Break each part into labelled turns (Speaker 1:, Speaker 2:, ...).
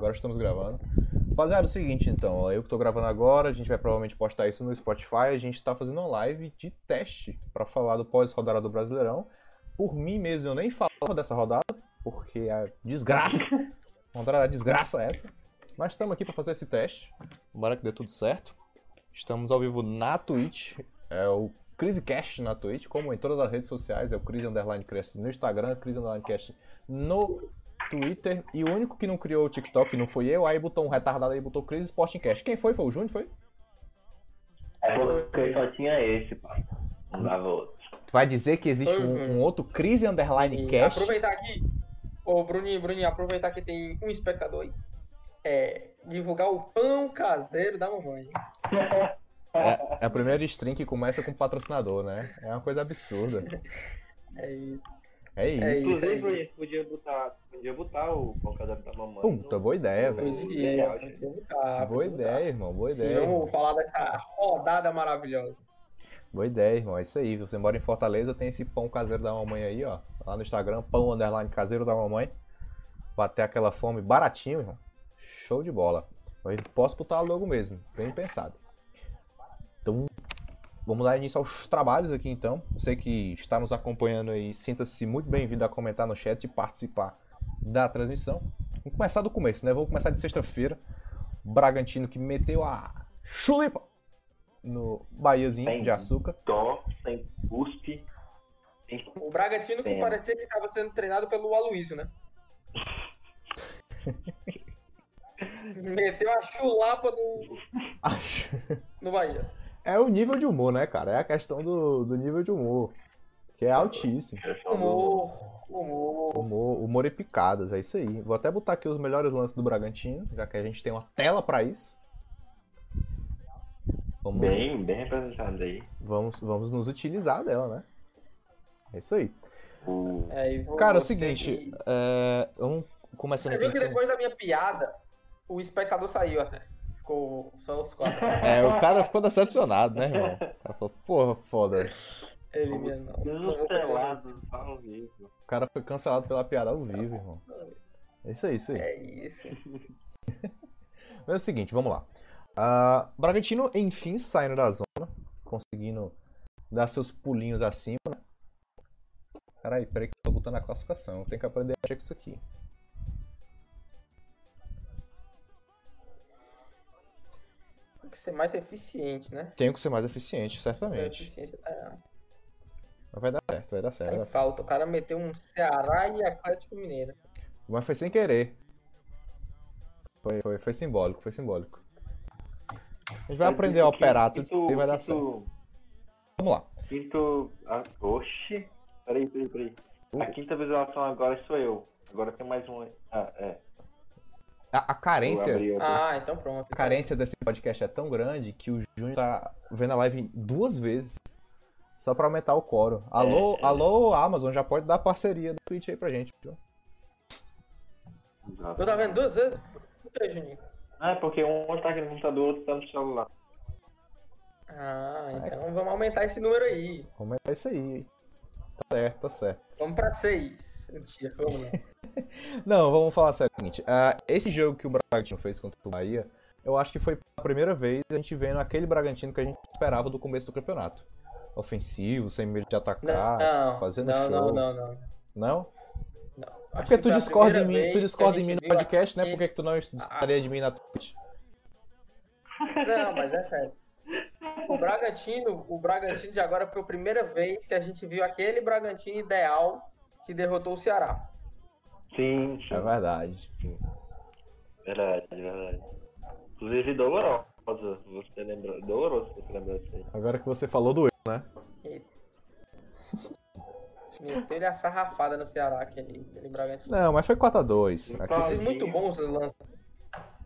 Speaker 1: Agora estamos gravando. Rapaziada, é o seguinte então, eu que tô gravando agora, a gente vai provavelmente postar isso no Spotify, a gente tá fazendo uma live de teste para falar do pós-rodada do Brasileirão. Por mim mesmo, eu nem falava dessa rodada, porque é desgraça. Rodada desgraça essa. Mas estamos aqui para fazer esse teste. Tomara que dê tudo certo. Estamos ao vivo na Twitch. É o CriseCast na Twitch, como em todas as redes sociais. É o Crise Underline Cast no Instagram, Crise Underline Cast no Twitter. E o único que não criou o TikTok não foi eu. Aí botou um retardado aí, botou Crise Sporting Cast. Quem foi? Foi o Júnior, foi?
Speaker 2: É porque só tinha esse, pai. Não dava outro.
Speaker 1: Tu vai dizer que existe
Speaker 3: Foi
Speaker 1: um, um outro Crise Underline
Speaker 3: E
Speaker 1: Cast?
Speaker 3: aproveitar aqui, ô Bruninho, Bruninho, aproveitar que tem um espectador aí. É, divulgar o pão caseiro da mamãe.
Speaker 1: É, é a primeira stream que começa com patrocinador, né? É uma coisa absurda.
Speaker 3: É isso.
Speaker 1: É isso.
Speaker 3: É isso.
Speaker 2: Inclusive, podia botar, podia botar o pão caseiro da mamãe.
Speaker 1: Puta, boa ideia, velho.
Speaker 2: Podia,
Speaker 3: é,
Speaker 2: podia.
Speaker 3: podia botar,
Speaker 1: Boa
Speaker 3: podia
Speaker 1: ideia, irmão. Boa
Speaker 3: botar. Sim,
Speaker 1: ideia.
Speaker 3: vamos falar dessa rodada maravilhosa.
Speaker 1: Boa ideia, irmão. É isso aí. Você mora em Fortaleza, tem esse pão caseiro da mamãe aí, ó. Lá no Instagram, pão underline caseiro da mamãe. Bater aquela fome baratinho, irmão. Show de bola. Eu posso botar logo mesmo. Bem pensado. Então, vamos dar início aos trabalhos aqui então. Você que está nos acompanhando aí, sinta-se muito bem-vindo a comentar no chat e participar da transmissão. Vamos começar do começo, né? Vamos começar de sexta-feira. Bragantino que meteu a chulipa no Bahiazinho
Speaker 2: Bem.
Speaker 1: de açúcar.
Speaker 2: Dó, sem cuspe. sem-
Speaker 3: O Bragantino que
Speaker 2: Tem.
Speaker 3: parecia que estava sendo treinado pelo Aloysio, né? Meteu a chulapa no, no Bahia.
Speaker 1: É o nível de humor, né, cara? É a questão do, do nível de humor. Que é altíssimo.
Speaker 3: Humor, humor.
Speaker 1: Humor, humor e picadas, é isso aí. Vou até botar aqui os melhores lances do Bragantino, já que a gente tem uma tela pra isso. Vamos,
Speaker 2: Bem, bem representado aí.
Speaker 1: vamos, vamos nos utilizar dela, né? É isso aí.
Speaker 3: É,
Speaker 1: Cara, é o seguinte,
Speaker 3: que-
Speaker 1: é, vamos começando
Speaker 3: Você viu que depois da minha piada, o espectador saiu até. Ficou só os quatro.
Speaker 1: É, o cara ficou decepcionado, né, irmão? O cara falou, porra, foda.
Speaker 3: Ele poder.
Speaker 2: Desestelado, ao vivo.
Speaker 1: O cara foi cancelado pela piada ao vivo, irmão. É isso aí, isso aí.
Speaker 3: É isso.
Speaker 1: Mas é o seguinte, vamos lá. Ah, Bragantino, enfim, saindo da zona, conseguindo dar seus pulinhos acima, né? Peraí, peraí que eu tô botando a classificação. Tem que aprender a mexer com isso aqui.
Speaker 3: Tem que ser mais eficiente, né?
Speaker 1: Tenho que ser mais eficiente,
Speaker 3: A
Speaker 1: certamente.
Speaker 3: eficiência tá,
Speaker 1: Mas vai dar certo, vai dar
Speaker 3: tá
Speaker 1: certo. vai dar certo.
Speaker 3: falta. O cara meteu um Ceará e Atlético Mineiro.
Speaker 1: Mas foi sem querer. Foi, foi, foi simbólico, foi simbólico. A gente vai aprender a operar tudo isso aí vai dar certo. Vamos lá.
Speaker 2: Quinto. Ah, oxi. Peraí, peraí, peraí. A quinta visualização agora sou eu. Agora tem mais um. Ah, é.
Speaker 1: A, a carência.
Speaker 3: Ah, então pronto.
Speaker 1: A carência desse podcast é tão grande que o Júnior tá vendo a live duas vezes. Só pra aumentar o coro. Alô,
Speaker 2: É.
Speaker 1: alô, Amazon, já pode dar parceria do Twitch aí pra gente. viu?
Speaker 3: Tu tá vendo duas vezes? Por que, Juninho?
Speaker 2: Ah, é porque um tá aqui no computador, outro tá no celular.
Speaker 3: Ah, então vamos aumentar esse número aí.
Speaker 1: Vamos aumentar isso aí. Tá certo, tá certo.
Speaker 3: Vamos pra seis. Mentira, vamos lá.
Speaker 1: Não, vamos falar sério. O seguinte, ah, esse jogo que o Bragantino fez contra o Bahia, eu acho que foi a primeira vez a gente vendo aquele Bragantino que a gente esperava do começo do campeonato. Ofensivo, sem medo de atacar,
Speaker 3: Não,
Speaker 1: fazendo
Speaker 3: não,
Speaker 1: show.
Speaker 3: não, não, não.
Speaker 1: Não?
Speaker 3: não.
Speaker 1: É porque
Speaker 3: que
Speaker 1: tu
Speaker 3: a
Speaker 1: discorda mim, tu discorda
Speaker 3: a
Speaker 1: em mim no podcast, né?
Speaker 3: aquele-
Speaker 1: Por que, que tu não discordaria de mim na Twitch?
Speaker 3: Não, mas é sério. O Bragantino, o Bragantino de agora foi a primeira vez que a gente viu aquele Bragantino ideal que derrotou o Ceará.
Speaker 2: Sim, sim.
Speaker 1: É verdade.
Speaker 2: Verdade, verdade. Inclusive doloroso, você lembra. Doloroso você lembrar disso aí.
Speaker 1: Agora que você falou do erro, né?
Speaker 3: E... Meteu-lhe a sarrafada no Ceará, aquele, aquele Bragantino.
Speaker 1: Não, mas foi 4x2.
Speaker 2: Então,
Speaker 1: Aqui,
Speaker 3: muito bons lances.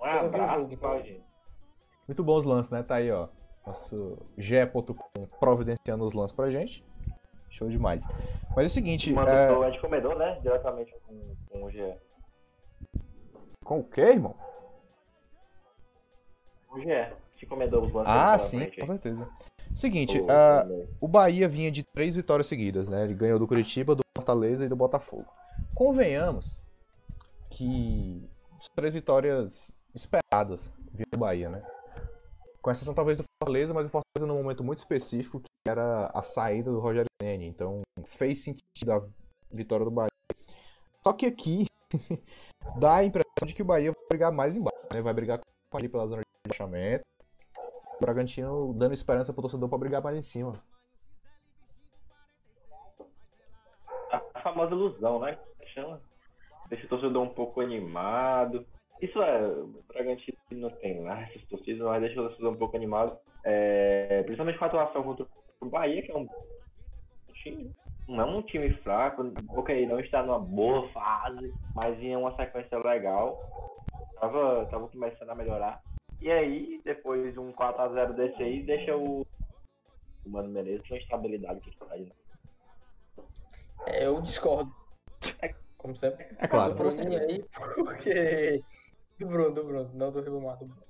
Speaker 2: Um
Speaker 3: Eu vi o
Speaker 2: abraço
Speaker 3: jogo,
Speaker 2: pra
Speaker 3: então.
Speaker 1: muito bons lances, né? Tá aí, ó. Nosso ge.com providenciando os lances pra gente. Show demais. Mas é o seguinte, é...
Speaker 2: o Ed Comedor, né? Diretamente com, com o GE.
Speaker 1: com o quê, irmão?
Speaker 2: O GE. Que comedou os lances
Speaker 1: Ah, sim, com certeza. Seguinte,
Speaker 2: O-
Speaker 1: ah,
Speaker 2: o-
Speaker 1: Bahia vinha de três vitórias seguidas, né? Ele ganhou do Curitiba, do Fortaleza e do Botafogo. Convenhamos que três vitórias esperadas vindo do Bahia, né? Com exceção talvez do Fortaleza, mas o Fortaleza num momento muito específico, que era a saída do Rogério Ceni. Então fez sentido a vitória do Bahia. Só que aqui dá a impressão de que o Bahia vai brigar mais embaixo, né? Vai brigar ali pela zona de rebaixamento. O Bragantino dando esperança pro torcedor pra brigar mais em cima.
Speaker 2: A famosa ilusão, né? Deixa o torcedor um pouco animado. Isso é, o Bragantino não tem lá essas torcidas, mas deixa o torcedor um pouco animado. É, principalmente com a atuação contra o Bahia, que é um time, não é um time fraco, ok, não está numa boa fase, mas em uma sequência legal. Tava, tava começando a melhorar. E aí, depois um 4x0 desse aí, deixa o, o Mano Menezes com estabilidade que ele faz. Né?
Speaker 3: É, eu discordo. Como sempre.
Speaker 1: É claro.
Speaker 3: Bruninho aí, porque. Do Bruno, do Bruno, não do Ribamar, do Bruno.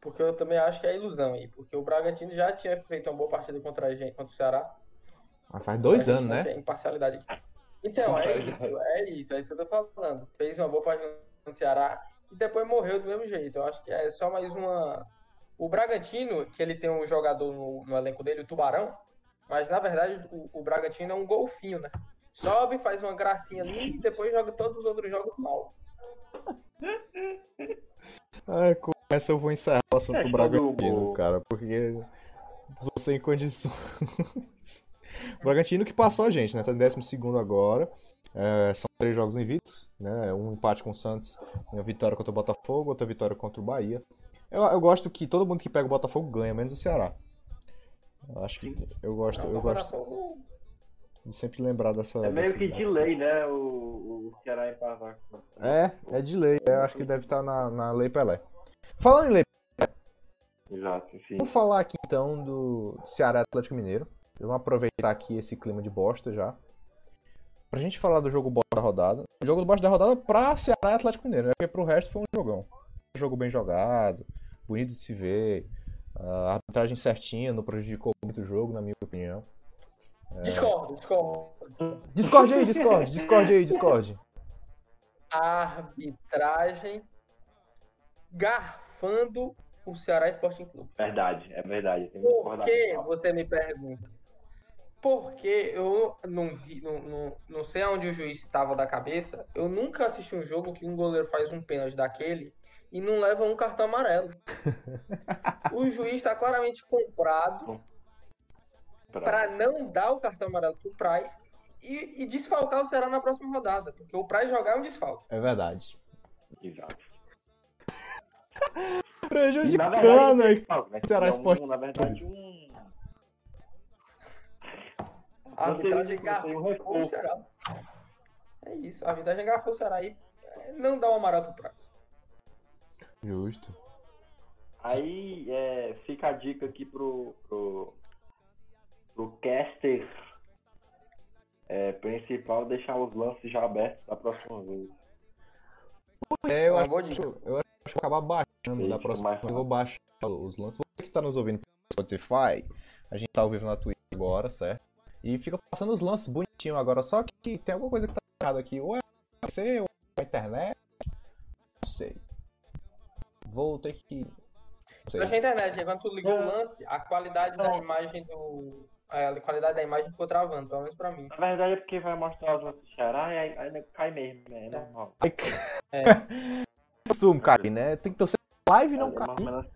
Speaker 3: Porque eu também acho que é ilusão aí. Porque o Bragantino já tinha feito uma boa partida contra, a gente, contra o Ceará.
Speaker 1: Mas faz dois anos, né?
Speaker 3: Imparcialidade. Então, é isso, é isso, é isso que eu tô falando. Fez uma boa partida no Ceará e depois morreu do mesmo jeito. Eu acho que é só mais uma. O Bragantino, que ele tem um jogador no, no elenco dele, o Tubarão, mas na verdade o, o Bragantino é um golfinho, né? Sobe, faz uma gracinha ali e depois joga todos os outros jogos mal.
Speaker 1: Ai, com essa eu vou encerrar o assunto
Speaker 2: É, quando
Speaker 1: Bragantino,
Speaker 2: o-
Speaker 1: cara, porque estou sem condições. o Bragantino que passou a gente, né? Tá em 12 agora. É, são três jogos invictos, né? Um empate com o Santos, uma vitória contra o Botafogo, outra vitória contra o Bahia. Eu, eu gosto que todo mundo que pega o Botafogo ganha, menos o Ceará. Eu acho que eu gosto, eu gosto
Speaker 3: Botafogo-
Speaker 1: de sempre lembrar dessa.
Speaker 2: É meio que de lei, né? O, o Ceará empatar.
Speaker 1: É, é de lei. Eu acho que deve estar na, na Lei Pelé. Falando em Lei
Speaker 2: Exato, sim.
Speaker 1: Vamos falar aqui então do Ceará Atlético Mineiro. Vamos aproveitar aqui esse clima de bosta já. Pra gente falar do jogo bosta da rodada. O jogo do bosta da rodada pra Ceará e Atlético Mineiro, né? Porque pro resto foi um jogão. Um jogo bem jogado, bonito de se ver. A arbitragem certinha, não prejudicou muito o jogo, na minha opinião.
Speaker 3: Discordo, discordo.
Speaker 1: Discord aí, Discord, Discord aí, Discord.
Speaker 3: Arbitragem garfando o Ceará Sporting Clube.
Speaker 2: Verdade, é verdade. Tem
Speaker 3: Por que você me pergunta? Porque eu não vi, não, não, não sei aonde o juiz estava da cabeça. Eu nunca assisti um jogo que um goleiro faz um pênalti daquele e não leva um cartão amarelo. o juiz está claramente comprado para não dar o cartão amarelo pro Price e, e desfalcar o Ceará na próxima rodada. Porque o Price jogar é um desfalque.
Speaker 1: É verdade.
Speaker 2: Exato.
Speaker 1: Prejudicando aí.
Speaker 2: né?
Speaker 1: Ceará
Speaker 2: É um-
Speaker 1: Sport
Speaker 2: Na verdade, um.
Speaker 3: A arbitragem garfou
Speaker 2: tem um
Speaker 3: o. Ceará. É isso, a arbitragem garfou o Ceará e é, não dá o amarelo pro Price.
Speaker 1: Justo.
Speaker 2: Aí é, fica a dica aqui pro, pro, pro caster é, principal deixar os lances já abertos da próxima vez.
Speaker 1: É, eu acho, eu acho que eu vou acabar baixando da próxima vez. Eu vou baixar os lances. Você que tá nos ouvindo pelo Spotify, a gente tá ao vivo na Twitch agora, certo? E fica passando os lances bonitinho agora. Só que tem alguma coisa que tá errada aqui. Ou é você, ou é a internet. Não sei. Vou ter que. Não sei.
Speaker 3: Eu achei a internet, aí quando tu ligou o lance, a qualidade da imagem do. A qualidade da imagem ficou travando, pelo menos pra mim.
Speaker 2: Na verdade é porque vai mostrar os do Ceará e aí, aí cai mesmo, né? É normal.
Speaker 3: É.
Speaker 1: Costume cair, né? Tem que torcer live e não
Speaker 2: É ou
Speaker 1: cair.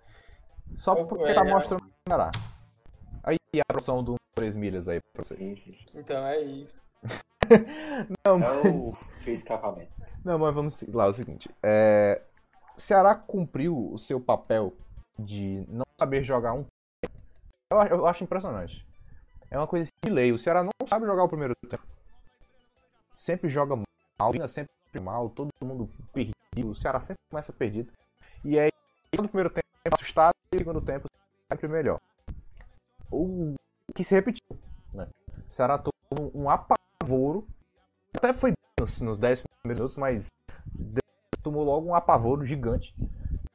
Speaker 1: Só porque
Speaker 3: é,
Speaker 1: tá mostrando que será. Aí a produção do 3 milhas aí pra vocês.
Speaker 3: Então é isso.
Speaker 1: Não,
Speaker 2: É o escapamento.
Speaker 1: Não, mas vamos lá, é o seguinte. É... O Ceará cumpriu o seu papel de não saber jogar um eu acho impressionante. É uma coisa de lei. O Ceará não sabe jogar o primeiro tempo. Sempre joga mal, sempre mal, todo mundo perdido. O Ceará sempre começa perdido. E aí, todo primeiro tempo assustado e o segundo tempo sempre melhor. O que se repetiu, né? O Ceará tomou um apavoro. Até foi nos, nos 10 primeiros minutos, mas tomou logo um apavoro gigante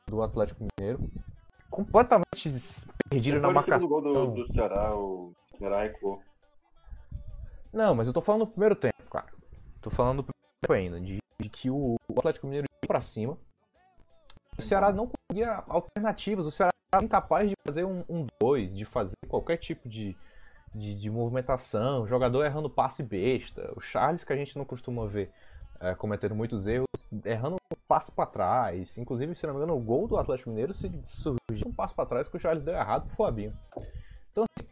Speaker 1: do Atlético Mineiro. Completamente perdido na
Speaker 2: Depois do
Speaker 1: marcação.
Speaker 2: segundo gol do, do Ceará, o
Speaker 1: Não, mas eu tô falando do primeiro tempo, cara. Tô falando do primeiro tempo ainda. De, de que o, o Atlético Mineiro ia pra cima. o Ceará não conseguia alternativas, o Ceará era incapaz de fazer um 2, um dois, de fazer qualquer tipo de, de, de, movimentação, jogador errando passe besta, o Charles que a gente não costuma ver é, cometendo muitos erros, errando um passo para trás, inclusive, se não me engano, o gol do Atlético Mineiro se surgiu um passo para trás que o Charles deu errado pro Fabinho. Então, assim,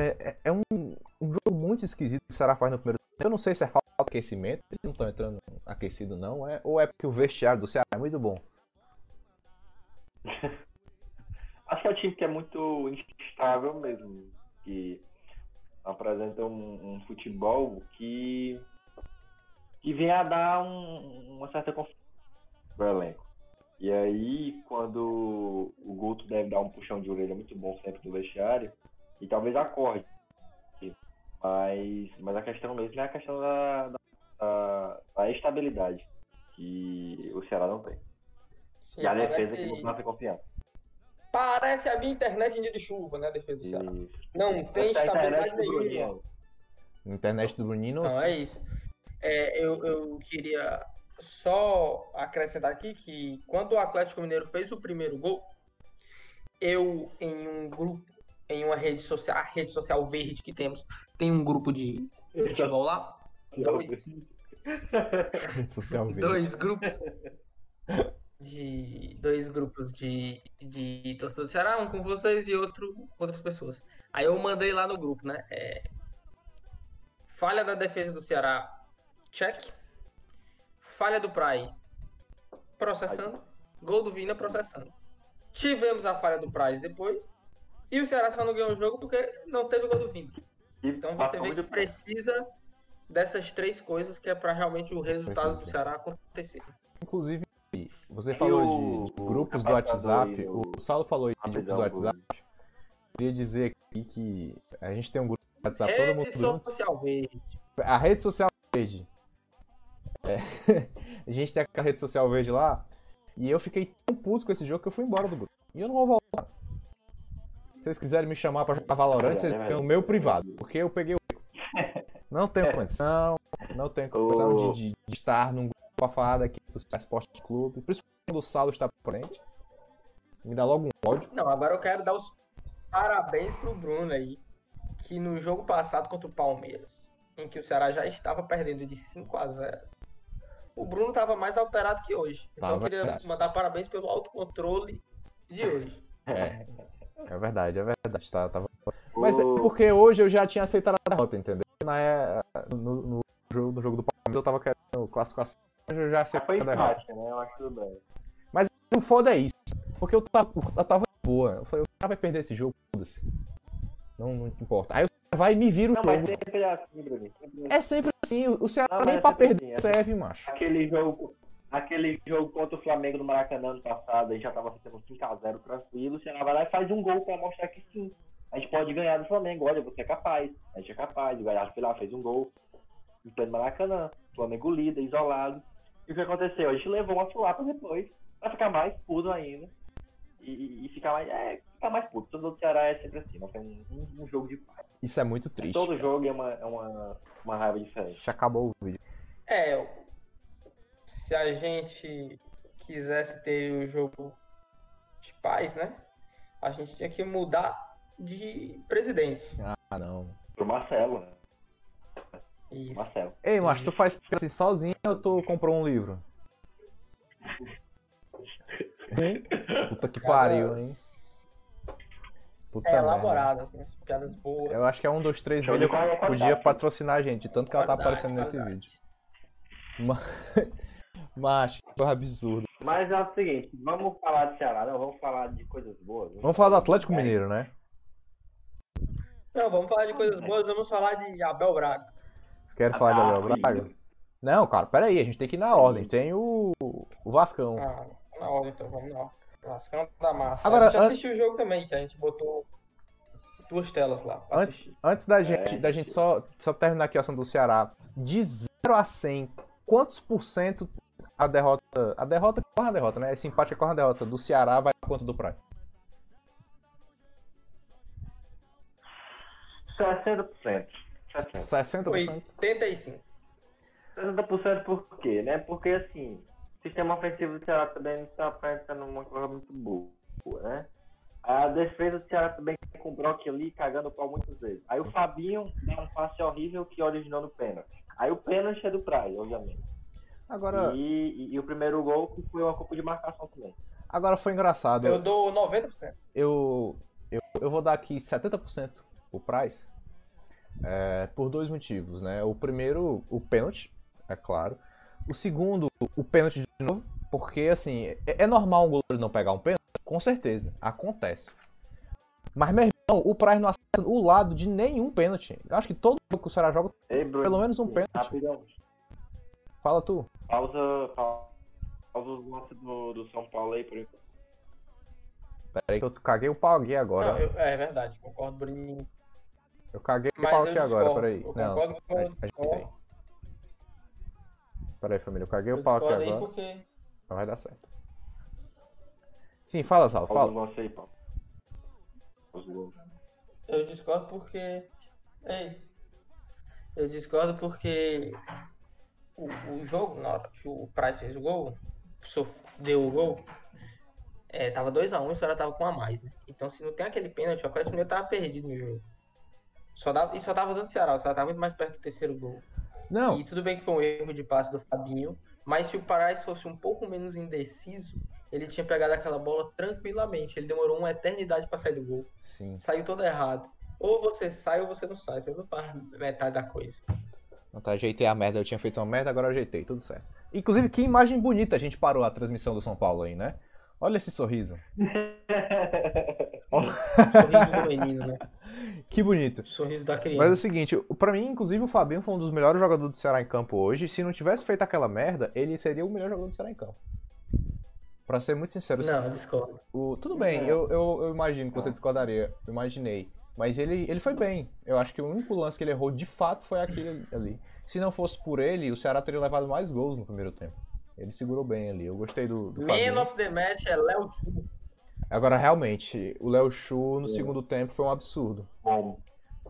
Speaker 1: é, é, é um, um, jogo muito esquisito que o Ceará faz no primeiro tempo. Eu não sei se é falta de aquecimento, eles não estão entrando aquecido não, é, ou é porque o vestiário do Ceará é muito bom.
Speaker 2: Acho que é um time que é muito instável mesmo, que apresenta um, um futebol que, que vem a dar um, uma certa confiança pro elenco. E aí, quando o Guto deve dar um puxão de orelha muito bom sempre no vestiário, e talvez acorde. Mas, mas a questão mesmo é a questão da, da, da estabilidade, que o Ceará não tem. Sim, e a defesa que não passa confiança.
Speaker 3: Parece a minha internet em dia de chuva, né? A defesa do Ceará. Não tem estabilidade nenhuma.
Speaker 1: Internet do Bruninho.
Speaker 3: Não, é isso. É, eu, eu queria só acrescentar aqui que quando o Atlético Mineiro fez o primeiro gol, eu, em um grupo, em uma rede social, a rede social verde que temos, tem um grupo de futebol lá. Dois,
Speaker 1: rede social verde.
Speaker 3: dois grupos de dois grupos de, de torcedor do Ceará, um com vocês e outro com outras pessoas. Aí eu mandei lá no grupo, né? É, falha da defesa do Ceará, check. Falha do Price, processando. Gol do Vina, processando. Tivemos a falha do Price depois. E o Ceará só não ganhou o jogo porque não teve gol do Vina. Então você vê que precisa dessas três coisas que é para realmente o resultado do Ceará acontecer.
Speaker 1: Inclusive, você falou de, grupos do WhatsApp, o Saulo falou de grupos do WhatsApp. Eu queria dizer aqui que a gente tem um grupo do WhatsApp,
Speaker 3: todo
Speaker 1: mundo
Speaker 3: junto. Social verde.
Speaker 1: A rede social verde. É. a gente tem a rede social verde lá. E eu fiquei tão puto com esse jogo que eu fui embora do grupo. E eu não vou voltar. Se vocês quiserem me chamar pra jogar Valorant, vocês têm no meu privado. Porque eu peguei o. Não tenho condição. Não tenho condição de, de, de estar num grupo pra falar daqui do Esporte Clube, principalmente quando o Saulo está por frente. Me dá logo um ódio.
Speaker 3: Não, agora eu quero dar os parabéns pro Bruno aí, que no jogo passado contra o Palmeiras, em que o Ceará já estava perdendo de 5 a 0 o Bruno estava mais alterado que hoje. Então eu queria verdade. mandar parabéns pelo autocontrole de hoje.
Speaker 1: É, é verdade, é verdade. Tá, tava... Mas é porque hoje eu já tinha aceitado a derrota, entendeu? Na, é, no, no, jogo, no jogo do Palmeiras eu tava querendo classificação eu já sei
Speaker 2: foi empate, né? Eu acho tudo bem.
Speaker 1: Mas o foda é isso. Porque eu tava, eu tava boa. Eu falei, o cara vai perder esse jogo, foda-se. Não, não importa. Aí o cara vai e me vira o
Speaker 2: não,
Speaker 1: jogo.
Speaker 2: Mas sempre é assim, Bruno.
Speaker 1: É sempre assim. O Ceará não, nem é pra perder assim, serve, macho.
Speaker 2: Aquele jogo, aquele jogo contra o Flamengo no Maracanã ano passado, a gente já tava fazendo 5x0 tranquilo. O Ceará vai lá e faz um gol pra mostrar que sim. A gente pode ganhar do Flamengo. Olha, você é capaz. A gente é capaz. O Galhardo foi lá, fez um gol. Em pleno Maracanã. Flamengo líder, isolado. E o que aconteceu? A gente levou uma sulapa depois pra ficar mais puto ainda. E, e, ficar mais. É, ficar mais puto. Todo o Ceará é sempre assim, não tem um, um, jogo de paz.
Speaker 1: Isso é muito triste.
Speaker 2: Todo cara. jogo é uma, é uma, uma raiva diferente.
Speaker 1: Já acabou o vídeo.
Speaker 3: É, se a gente quisesse ter o jogo de paz, né? A gente tinha que mudar de presidente.
Speaker 1: Ah, não.
Speaker 2: Pro Marcelo, né?
Speaker 3: Isso.
Speaker 2: Marcelo.
Speaker 1: Ei, macho, tu faz assim sozinho ou tu comprou um livro? Hein? Puta que pariu, hein?
Speaker 3: Puta é elaborado, assim, as piadas boas.
Speaker 1: Eu acho que é um, dois, três vídeos podia patrocinar a gente, tanto que ela tá aparecendo nesse vídeo. Mas, mas que absurdo.
Speaker 2: Mas é o seguinte, vamos falar de Ceará, não, vamos falar de coisas boas.
Speaker 1: Vamos, vamos falar do Atlético Mineiro, né?
Speaker 3: Não, vamos falar de coisas boas, vamos falar de Abel Braga.
Speaker 1: Quer falar de Abel Braga? Não, cara, peraí, a gente tem que ir na ordem. Tem o, o Vascão.
Speaker 3: Ah, na ordem então, vamos lá. Vascão da massa.
Speaker 1: Agora,
Speaker 3: a gente assistiu o jogo também, que a gente botou duas telas lá.
Speaker 1: Antes, antes da gente, é. da gente só, só terminar aqui a ação do Ceará, de 0 a 100, quantos por cento a derrota. A derrota corre a derrota, né? Esse empate corre a derrota do Ceará vai quanto do Price?
Speaker 2: 60%.
Speaker 1: 60%?
Speaker 3: 85%.
Speaker 2: 60% por quê, né? Porque assim, o sistema ofensivo do Ceará também está apresentando uma coisa muito boa, né? A defesa do Ceará também com o Brock ali cagando o pau muitas vezes. Aí o Fabinho dá um passe horrível que originou no pênalti. Aí o pênalti é do Praia, obviamente.
Speaker 1: Agora,
Speaker 2: E, e- e o primeiro gol que foi uma culpa de marcação também.
Speaker 1: agora foi engraçado.
Speaker 3: Eu dou 90%.
Speaker 1: eu, eu, eu vou dar aqui 70% o Price é, por dois motivos, né? O primeiro, o pênalti, é claro. O segundo, o pênalti de novo, porque assim, é, é normal um goleiro não pegar um pênalti? Com certeza, acontece. Mas, meu irmão, o Price não acerta o lado de nenhum pênalti. Eu acho que todo jogo que o Ceará joga,
Speaker 2: Ei, Bruno.
Speaker 1: pelo menos um pênalti.
Speaker 2: Rapidão.
Speaker 1: Fala tu.
Speaker 2: Pausa, pausa, os lances do, do São Paulo aí, por enquanto.
Speaker 1: Pera aí que eu caguei o pau aqui agora.
Speaker 3: Não, eu- é verdade, concordo, Bruninho.
Speaker 1: Eu caguei o
Speaker 3: Mas
Speaker 1: pau
Speaker 3: eu
Speaker 1: aqui agora, peraí.
Speaker 3: Eu
Speaker 1: Não,
Speaker 3: concordo com discordo.
Speaker 1: Peraí, família, eu caguei
Speaker 3: Eu
Speaker 1: o pau aqui agora.
Speaker 3: porque.
Speaker 1: Mas vai dar certo. Sim, fala, Sal,
Speaker 2: Pausa os
Speaker 1: fala.
Speaker 2: lances aí, Paulo.
Speaker 3: Eu discordo porque. Ei. Eu discordo porque. O, o jogo, na hora que o Price fez o gol, deu o gol, é, tava 2x1 e o Ceará tava com um a mais, né? Então se não tem aquele pênalti, o Atlético Mineiro tava perdido no jogo. Só dava, e só tava dando Ceará, o Ceará tava muito mais perto do terceiro gol.
Speaker 1: Não,
Speaker 3: E tudo bem que foi um erro de passe do Fabinho, mas se o Parais fosse um pouco menos indeciso, ele tinha pegado aquela bola tranquilamente. Ele demorou uma eternidade pra sair do gol.
Speaker 1: sim.
Speaker 3: Saiu todo errado. Ou você sai ou você não sai. Você não faz metade da coisa.
Speaker 1: Não, tá, ajeitei a merda, eu tinha feito uma merda, agora eu ajeitei, tudo certo. Inclusive, que imagem bonita a gente parou a transmissão do São Paulo aí, né? Olha esse sorriso.
Speaker 3: Sorriso do menino, né?
Speaker 1: Que bonito.
Speaker 3: Sorriso da
Speaker 1: Mas é o
Speaker 3: criança.
Speaker 1: seguinte, pra mim, inclusive, o Fabinho foi um dos melhores jogadores do Ceará em campo hoje. Se não tivesse feito aquela merda, ele seria o melhor jogador do Ceará em campo. Pra ser muito sincero,
Speaker 3: Não, eu discordo.
Speaker 1: o- tudo bem, eu, eu, eu imagino que você discordaria, eu imaginei. Mas ele, ele foi bem. Eu acho que o único lance que ele errou de fato foi aquele ali. Se não fosse por ele, o Ceará teria levado mais gols no primeiro tempo. Ele segurou bem ali. Eu gostei do, do Fabinho.
Speaker 3: Man of the match é Léo Chu.
Speaker 1: Agora, realmente, o Léo Chu no segundo tempo foi um absurdo.
Speaker 2: Bom,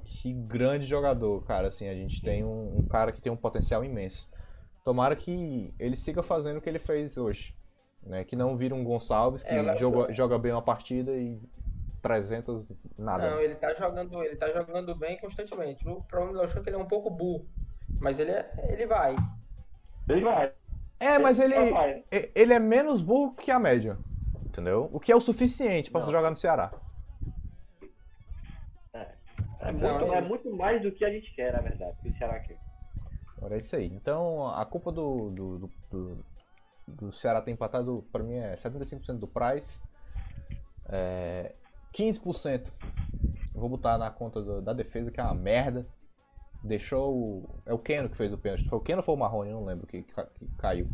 Speaker 1: Que grande jogador, cara. Assim, a gente tem um, um cara que tem um potencial imenso. Tomara que ele siga fazendo o que ele fez hoje. Né? Que não vira um Gonçalves, que
Speaker 3: É,
Speaker 1: joga,
Speaker 3: Chu-
Speaker 1: joga bem uma partida e 300 nada.
Speaker 3: Não, ele tá jogando, ele tá jogando bem constantemente. O problema do Léo Chu é que ele é um pouco burro. Mas ele, é, ele vai.
Speaker 2: ele vai.
Speaker 1: É, mas ele,
Speaker 2: Ele
Speaker 1: é menos burro que a média. Entendeu? O que é o suficiente pra
Speaker 2: Não.
Speaker 1: você jogar no Ceará.
Speaker 2: É,
Speaker 3: Não,
Speaker 2: muito, é
Speaker 3: ele-
Speaker 2: muito mais do que a gente quer, na verdade. Que o Ceará quer.
Speaker 1: Agora é isso aí. Então, a culpa do, do, do, do- do Ceará ter empatado, pra mim, é 75% do Price. É, 15% eu vou botar na conta do- da defesa, que é uma merda. Deixou o. É o Keno que fez o pênalti. Foi o Keno ou foi o Marrone? Eu não lembro que, que caiu.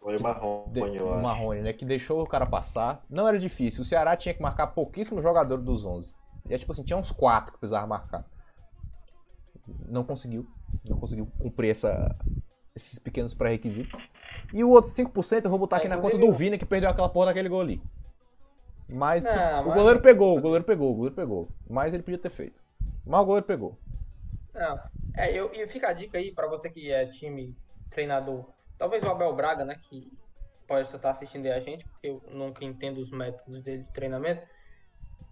Speaker 2: Foi o Marrom,
Speaker 1: De- o. Marrone, né? Que deixou o cara passar. Não era difícil. O Ceará tinha que marcar pouquíssimos jogadores dos 11. E é tipo assim, tinha uns 4 que precisava marcar. Não conseguiu. Não conseguiu cumprir essa, esses pequenos pré-requisitos. E o outro 5% eu vou botar
Speaker 3: É,
Speaker 1: aqui na conta do Vina que perdeu aquela porra daquele gol ali. Mas
Speaker 3: Não,
Speaker 1: o
Speaker 3: mas-
Speaker 1: goleiro pegou, o goleiro pegou, o goleiro pegou. Mas ele podia ter feito. Mas o goleiro pegou.
Speaker 3: Não. É, eu, e fica a dica aí pra você que é time, treinador. Talvez o Abel Braga, né? Que pode estar assistindo aí a gente, porque eu nunca entendo os métodos dele de treinamento.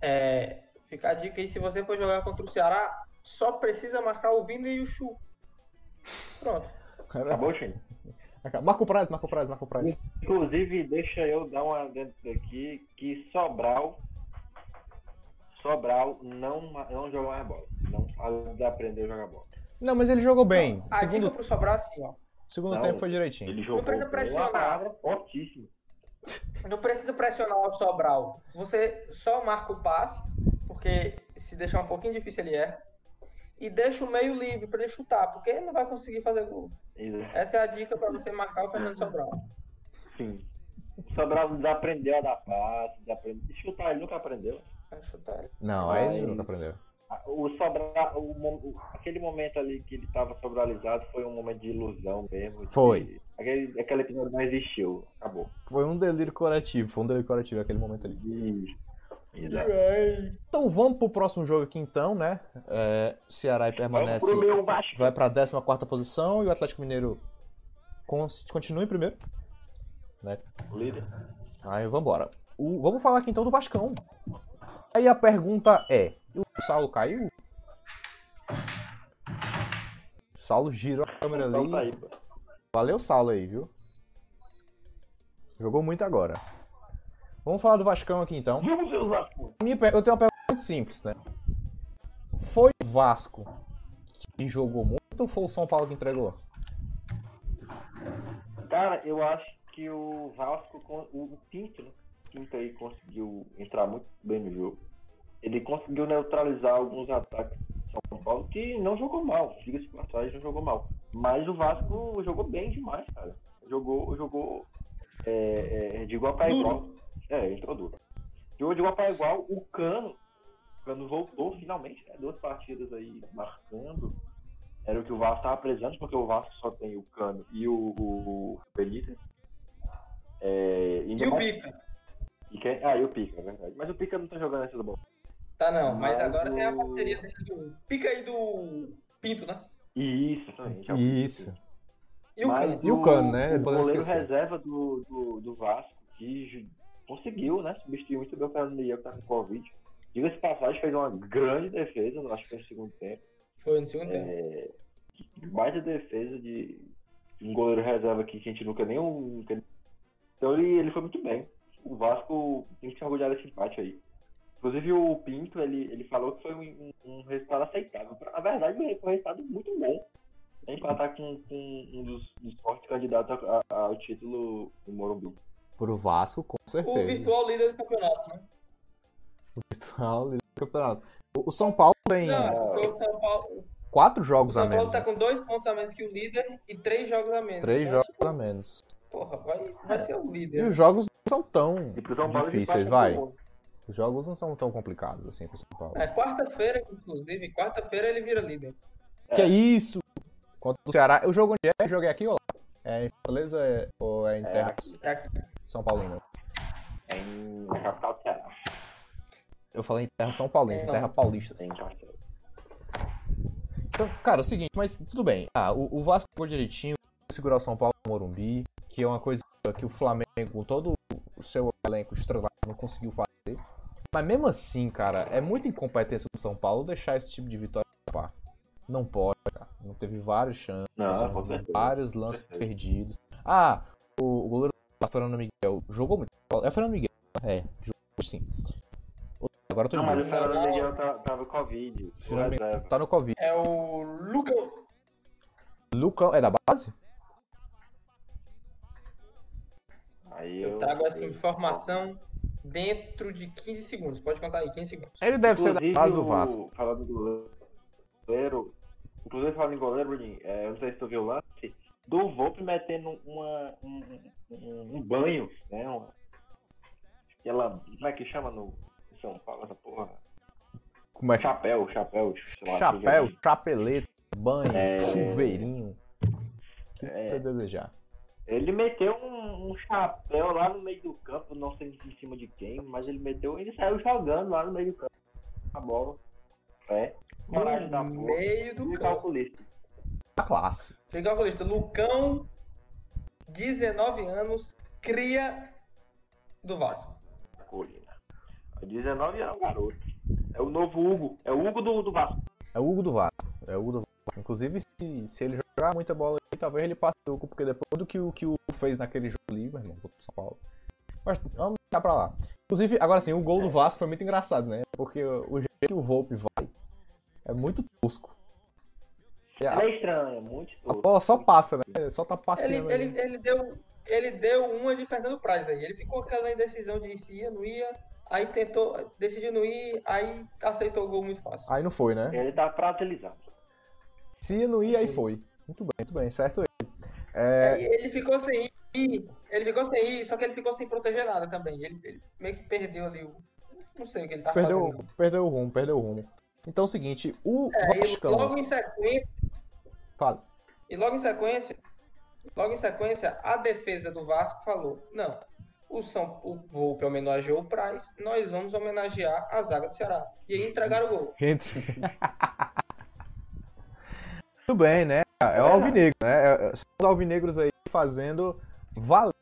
Speaker 3: É, fica a dica aí, se você for jogar contra o Ceará, só precisa marcar o Vina e o Chu. Pronto.
Speaker 2: Acabou, time?
Speaker 1: Marca o prazo, marca o prazo, marca o prazo.
Speaker 2: Inclusive, deixa eu dar uma dentro aqui que Sobral. Sobral não, não jogou mais bola. Não aprendeu a jogar bola.
Speaker 1: Não, mas ele jogou bem.
Speaker 3: A
Speaker 1: Segundo,
Speaker 3: dica pro Sobral assim, ó.
Speaker 1: segundo
Speaker 2: Não,
Speaker 1: tempo foi direitinho.
Speaker 2: Ele jogou
Speaker 3: precisa
Speaker 2: com
Speaker 3: pressionar.
Speaker 2: uma palavra fortíssima.
Speaker 3: Não precisa pressionar o Sobral. Você só marca o passe, porque se deixar um pouquinho difícil ele erra. E deixa o meio livre pra ele chutar, porque ele não vai conseguir fazer gol.
Speaker 2: Exato.
Speaker 3: Essa é a dica pra você marcar o Fernando Sobral.
Speaker 2: Sim. Sobral desaprendeu a dar passe, desaprendeu. Chutar ele nunca aprendeu.
Speaker 3: Chutar ele.
Speaker 1: Não, aí nunca aprendeu.
Speaker 2: O Sobral, o o- aquele momento ali que ele estava sobralizado foi um momento de ilusão mesmo. de-
Speaker 1: Foi.
Speaker 2: Aquele, aquele episódio não existiu. Acabou.
Speaker 1: Foi um delírio coletivo, foi um delírio coletivo aquele momento ali.
Speaker 2: E... Exato.
Speaker 1: Então vamos pro próximo jogo aqui então, né? É, Ceará permanece,
Speaker 2: meu
Speaker 1: vai pra 14 posição e o Atlético Mineiro con- continua em primeiro. né?
Speaker 2: Líder.
Speaker 1: Aí vambora. O, vamos falar aqui então do Vascão. Aí a pergunta é: o Saulo caiu? O Saulo girou a câmera
Speaker 2: Então tá
Speaker 1: ali. Valeu, Saulo aí, viu? Jogou muito agora. Vamos falar do Vascão aqui então.
Speaker 2: Vamos ver os Vasco.
Speaker 1: Eu tenho uma pergunta muito simples, né? Foi o Vasco que jogou muito ou foi o São Paulo que entregou?
Speaker 2: Cara, eu acho que o Vasco, o o Pinto, né? O Pinto aí conseguiu entrar muito bem no jogo. Ele conseguiu neutralizar alguns ataques do São Paulo, que não jogou mal, diga-se passagem, não jogou mal. Mas o Vasco jogou bem demais, cara. Jogou, jogou é, é, de igual para igual. É, entrou duro. De igual para igual. O Cano, o Cano voltou finalmente, né? Duas partidas aí marcando. Era o que o Vasco estava precisando, porque o Vasco só tem o Cano e o, o Benítez. É,
Speaker 3: E o
Speaker 2: mais-
Speaker 3: Pica?
Speaker 2: e quem- Ah, e o Pica, é verdade. Mas o Pica não tá jogando essa bola.
Speaker 3: Tá não, mas,
Speaker 2: Mas
Speaker 3: agora tem a
Speaker 2: o-
Speaker 3: parceria do Pica e do Pinto, né?
Speaker 2: Isso, também. já-
Speaker 1: Isso.
Speaker 3: E o
Speaker 2: Mas
Speaker 3: Cano?
Speaker 1: E o Cano, né?
Speaker 2: O goleiro
Speaker 1: esquecer.
Speaker 2: reserva do, do, do Vasco, que conseguiu, né? Substituir muito bem o Fernando Miguel, que tá com Covid. Diga-se passagem, fez uma grande defesa, acho que foi no segundo tempo.
Speaker 3: Foi no segundo tempo.
Speaker 2: É, baita defesa de um goleiro reserva aqui que a gente nunca nem. Nunca... Então ele, ele foi muito bem. O Vasco tem que se orgulhar desse empate aí. Inclusive o Pinto, ele, ele falou que foi um, um resultado aceitável. Na verdade, foi um resultado muito bom. Né? Empatar com, com um dos, dos fortes candidatos a- a- ao título do Morumbi.
Speaker 1: Pro Vasco, com
Speaker 3: O
Speaker 1: certeza.
Speaker 3: virtual líder do campeonato, né?
Speaker 1: O virtual líder do campeonato. O o São Paulo tem
Speaker 3: Não, o São Paulo,
Speaker 1: quatro
Speaker 3: o
Speaker 1: jogos a
Speaker 3: São Paulo
Speaker 1: menos.
Speaker 3: tá
Speaker 1: né?
Speaker 3: com dois pontos a menos que o líder e três jogos a menos.
Speaker 1: Três
Speaker 3: Então,
Speaker 1: jogos a menos.
Speaker 3: Porra, vai, vai ser o
Speaker 1: E
Speaker 3: líder.
Speaker 1: os jogos não são tão
Speaker 2: E
Speaker 1: difíceis, vai. Os jogos não são tão complicados assim pro São Paulo.
Speaker 3: É, quarta-feira, inclusive, quarta-feira ele vira líder.
Speaker 1: Que é isso? Contra o Ceará. O jogo onde é? O jogo é aqui ou lá? É em Fortaleza é- ou é em
Speaker 2: É
Speaker 1: terra
Speaker 2: aqui,
Speaker 3: É aqui.
Speaker 1: São Paulina?
Speaker 2: é em capital do Ceará.
Speaker 1: Eu falei em terra São Paulina,
Speaker 3: É,
Speaker 1: em terra paulista.
Speaker 2: Em Castelo.
Speaker 1: Então, cara, é o seguinte, mas tudo bem. Ah, o, o Vasco jogou direitinho, segurar o São Paulo no Morumbi, que é uma coisa que o Flamengo, com todo o seu elenco estrelado, não conseguiu fazer. Mas mesmo assim, cara, é muita incompetência do São Paulo deixar esse tipo de vitória escapar. Não pode, cara. Não teve várias chances,
Speaker 2: Não,
Speaker 1: vários lances perdidos. Ah, o, o goleiro do Fernando Miguel jogou muito. É o Fernando Miguel, é, jogou sim. Agora eu tô
Speaker 2: Não, mas o. Fernando Miguel tá- tava com Covid.
Speaker 1: Fernando. Tá no Covid.
Speaker 3: É o Lucas.
Speaker 1: Lucão, é da base?
Speaker 2: Aí
Speaker 3: Eu trago essa informação dentro de 15 segundos. Pode contar aí, 15 segundos.
Speaker 1: Ele deve ser da
Speaker 2: Inclusive,
Speaker 1: base do
Speaker 2: o-
Speaker 1: Vasco.
Speaker 2: Falando do goleiro, inclusive falando em goleiro, Bruninho, é, eu não sei se tu viu o lance, do Volpe metendo uma, um, um- um banho, né? Uma, aquela, como é que chama no em São Paulo essa porra?
Speaker 1: Como é que
Speaker 2: Chapéu, chapéu, lá,
Speaker 1: Chapéu,
Speaker 2: chapéu.
Speaker 1: chapeleta, banho,
Speaker 2: É.
Speaker 1: chuveirinho. Que
Speaker 2: É.
Speaker 1: você desejar.
Speaker 2: Ele meteu um, um chapéu lá no meio do campo, não sei em cima de quem, mas ele meteu, ele saiu jogando lá no meio do campo, a bola, é, coragem da
Speaker 3: No
Speaker 2: porra,
Speaker 3: meio do
Speaker 2: e
Speaker 3: campo.
Speaker 2: calculista.
Speaker 1: A classe.
Speaker 3: Legal, colista. Lucão, 19 anos, cria do Vasco.
Speaker 2: Colina. 19 anos, garoto. É o novo Hugo. É o Hugo do, do Vasco.
Speaker 1: É o Hugo do Vasco. É o Hugo do Vasco. Inclusive, se, se ele jogar muita bola aí, talvez ele passe o Hugo, porque depois do que o que o Hugo fez naquele jogo ali, meu irmão, contra o São Paulo. Mas vamos deixar pra lá. Inclusive, agora sim, o gol do Vasco foi muito engraçado, né? Porque o jeito que o Volpe vai é muito tosco. E
Speaker 2: Ele
Speaker 1: A,
Speaker 2: é estranho, é muito
Speaker 1: a
Speaker 2: tosco.
Speaker 1: bola só passa, né? Só tá
Speaker 3: Ele,
Speaker 1: passeando. ali.
Speaker 3: ele, ele, deu, ele deu uma de Fernando Praz aí. Ele ficou com aquela indecisão de se ia, não ia. Aí tentou, decidiu não ir, aí aceitou o gol muito fácil.
Speaker 1: Aí não foi, né?
Speaker 2: Ele tá fragilizado.
Speaker 1: Se não ia, aí foi. Muito bem, muito bem, certo ele. É,
Speaker 3: Aí ele ficou sem ir, ele ficou sem ir, só que ele ficou sem proteger nada também. Ele, ele meio que perdeu ali o. Não sei o que ele tá
Speaker 1: perdeu,
Speaker 3: fazendo.
Speaker 1: perdeu o rumo, perdeu o rumo. Então é o seguinte, o
Speaker 3: É, e
Speaker 1: Vascão.
Speaker 3: logo em sequência,
Speaker 1: Fala.
Speaker 3: E logo em sequência, logo em sequência, a defesa do Vasco falou: não, o São o Volpe homenageou o Praz, nós vamos homenagear a zaga do Ceará. E aí entregaram o gol.
Speaker 1: Entre. Muito bem, né? É o Alvinegro, né? É- São os alvinegros aí fazendo valer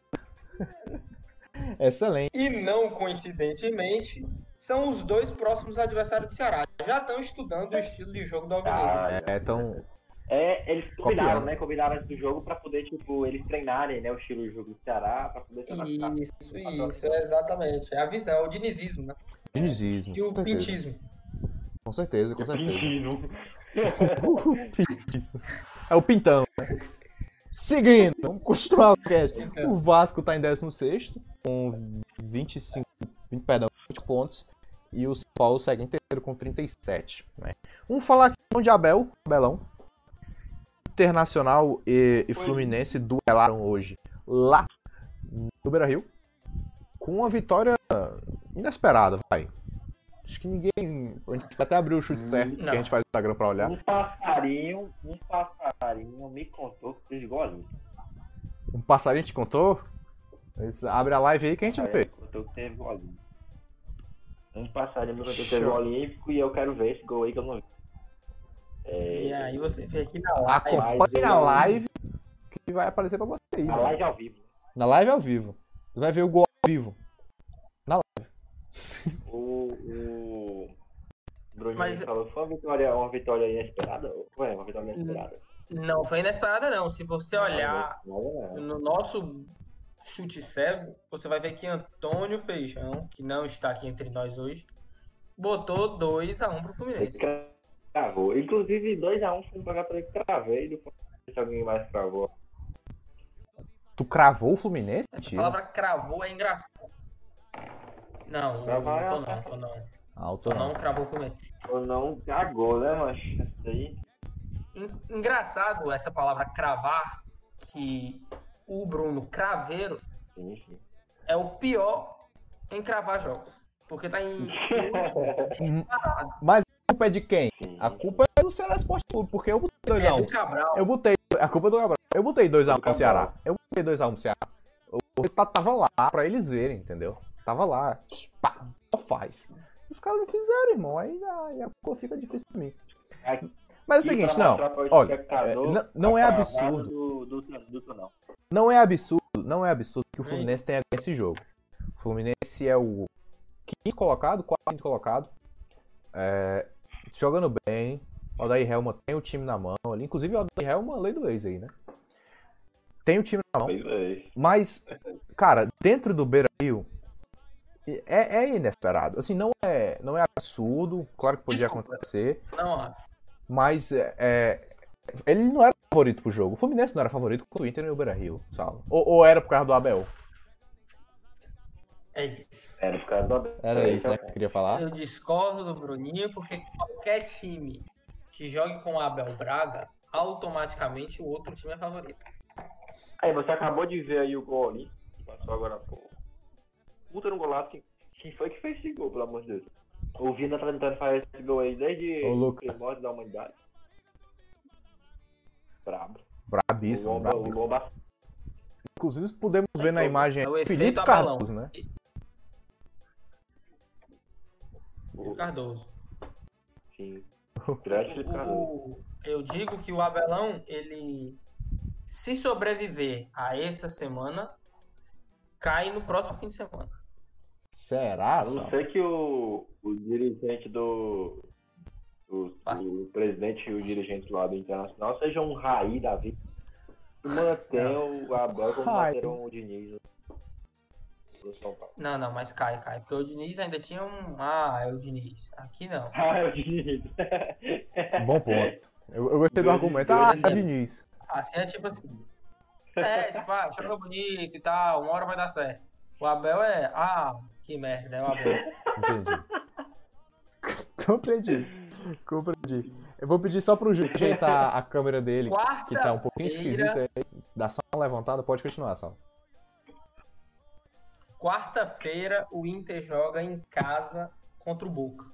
Speaker 1: Excelente.
Speaker 3: E não coincidentemente, são os dois próximos adversários do Ceará. Já estão estudando o estilo de jogo do Alvinegro.
Speaker 2: Ah,
Speaker 1: É, então,
Speaker 2: É, eles combinaram,
Speaker 1: Copiando.
Speaker 2: né? Combinaram antes do jogo pra poder, tipo, eles treinarem, né? O estilo de jogo do Ceará, pra poder se adaptar.
Speaker 3: Isso, isso, é exatamente. É a visão, é o dinizismo, né?
Speaker 1: dinizismo.
Speaker 3: E o
Speaker 1: com certeza.
Speaker 3: pintismo.
Speaker 1: Com certeza, com certeza.
Speaker 2: Pintismo.
Speaker 1: O pintismo. É o pintão. né? Seguindo, vamos continuar o cast. O Vasco tá em 16 com 25, 20, perdão, 20 pontos. E o São Paulo segue em terceiro com 37. Né? Vamos falar aqui então de Abel, Abelão. Internacional e, e. Fluminense duelaram hoje lá no Beira Rio. Com uma vitória inesperada, vai. Acho que ninguém. A gente vai até abrir o chute certo, que a gente faz o Instagram pra olhar.
Speaker 2: Um passarinho, um passarinho me contou que fez igualzinho.
Speaker 1: Um passarinho te contou? Abre a live aí que a gente vê.
Speaker 2: Contou que teve. Um passarinho me contou que
Speaker 1: Show.
Speaker 2: teve gol olímpico e eu quero ver esse gol aí que eu não vi. É,
Speaker 3: E aí você vê aqui na live.
Speaker 1: Acompanhe na live que vai aparecer pra você aí.
Speaker 2: a
Speaker 1: mano.
Speaker 2: live ao vivo.
Speaker 1: Na live ao vivo. Você vai ver o gol ao vivo.
Speaker 2: O, o Bruninho
Speaker 3: Mas-
Speaker 2: falou que foi uma vitória, uma vitória inesperada. Ué, uma vitória inesperada.
Speaker 3: Não foi inesperada, não. Se você olhar
Speaker 2: Não, não, não.
Speaker 3: no nosso chute cego, você vai ver que Antônio Feijão, que não está aqui entre nós hoje, botou 2x1 pro Fluminense.
Speaker 2: Ele cravou. Inclusive, 2x1 foi pagar pra ele cravei. Depois se alguém mais cravou.
Speaker 1: Tu cravou o Fluminense?
Speaker 3: Essa
Speaker 1: tio?
Speaker 3: palavra cravou é engraçada. Não, não
Speaker 2: Cravar é
Speaker 3: tô não, tô não.
Speaker 1: Alto
Speaker 3: Tô
Speaker 1: não.
Speaker 3: não cravou o Fluminense.
Speaker 2: Ou não cagou, né, mas Isso aí.
Speaker 3: En- Engraçado essa palavra cravar, que o Bruno Craveiro
Speaker 2: Sim, sim.
Speaker 3: é o pior em cravar jogos. Porque tá em.
Speaker 1: Mas a culpa é de quem?
Speaker 2: sim.
Speaker 1: A culpa é do Ceará Esporte Clube, porque eu botei 2x1.
Speaker 3: É Cabral.
Speaker 1: Eu botei. A culpa é do Cabral. Eu botei 2x1 pro
Speaker 2: Cabral.
Speaker 1: Ceará. Eu botei 2x1 pro Ceará. Eu ta- tava lá pra eles verem, entendeu? Tava lá. Pá, só faz. Os caras não fizeram, irmão. Aí, aí a coisa fica difícil pra mim. Mas é o seguinte, não. olha, é, não- não é absurdo.
Speaker 2: Do, do, do, do, não.
Speaker 1: Não é absurdo, não é absurdo que o
Speaker 3: Sim.
Speaker 1: Fluminense tenha ganho esse jogo. O Fluminense é o quinto colocado, quarto quinto colocado. É, jogando bem. O Odair Helma tem o time na mão ali. Inclusive, o Odair Helma, lei do ex aí, né? Tem o time na mão. Mas, cara, dentro do Beira Rio, é, é inesperado. Assim, não é, não é absurdo. Claro que podia
Speaker 3: Desculpa.
Speaker 1: acontecer.
Speaker 3: Não acho.
Speaker 1: Mas é, é, ele não era favorito pro jogo. O Fluminense não era favorito contra o Inter e o Beira Rio, sabe? Ou, ou era por causa do Abel?
Speaker 3: É isso.
Speaker 2: Era por causa do Abel.
Speaker 1: Era isso, né? Que eu queria falar.
Speaker 3: Eu discordo do Bruninho, porque qualquer time que jogue com o Abel Braga, automaticamente o outro time é favorito.
Speaker 2: Aí, você acabou de ver aí o gol ali. que Passou agora, pô. Puta no golaço. Quem, quem foi que fez esse gol, pelo amor de Deus? O Vina tá tentando fazer esse gol aí desde
Speaker 1: Ô,
Speaker 2: o
Speaker 1: Luca.
Speaker 2: primórdio da humanidade. Brabo.
Speaker 1: Brabíssimo,
Speaker 2: o
Speaker 1: brabíssimo. Inclusive, podemos ver na imagem
Speaker 3: É o
Speaker 1: Felipe. Cardoso, né?
Speaker 2: o-
Speaker 3: Cardoso.
Speaker 2: Sim.
Speaker 3: O-
Speaker 2: Cardoso.
Speaker 3: o- eu digo que o Abelão, ele se sobreviver a essa semana, cai no próximo fim de semana.
Speaker 1: Será,
Speaker 2: A não ser que o, o dirigente do. O, o presidente e o dirigente lá do Internacional sejam um raí da vida. Mantenham o Abel como o Diniz no São Paulo.
Speaker 3: Não, não, mas cai, cai. Porque o Diniz ainda tinha um. Ah, é o Diniz. Aqui não.
Speaker 2: Ah, é o Diniz.
Speaker 1: Bom ponto. Eu, eu gostei do argumento. Ah,
Speaker 3: exemplos.
Speaker 1: Diniz.
Speaker 3: Assim é tipo assim. É, tipo, ah, joga bonito e tal, uma hora vai dar certo. O Abel é. Ah, que merda, é o Abel.
Speaker 1: Entendi. Compreendi. Compreendi. Eu vou pedir só pro Ju ajeitar a câmera dele, que tá um pouquinho esquisita aí. Dá só uma levantada, pode continuar, Sal.
Speaker 3: Quarta-feira o Inter joga em casa contra o Boca.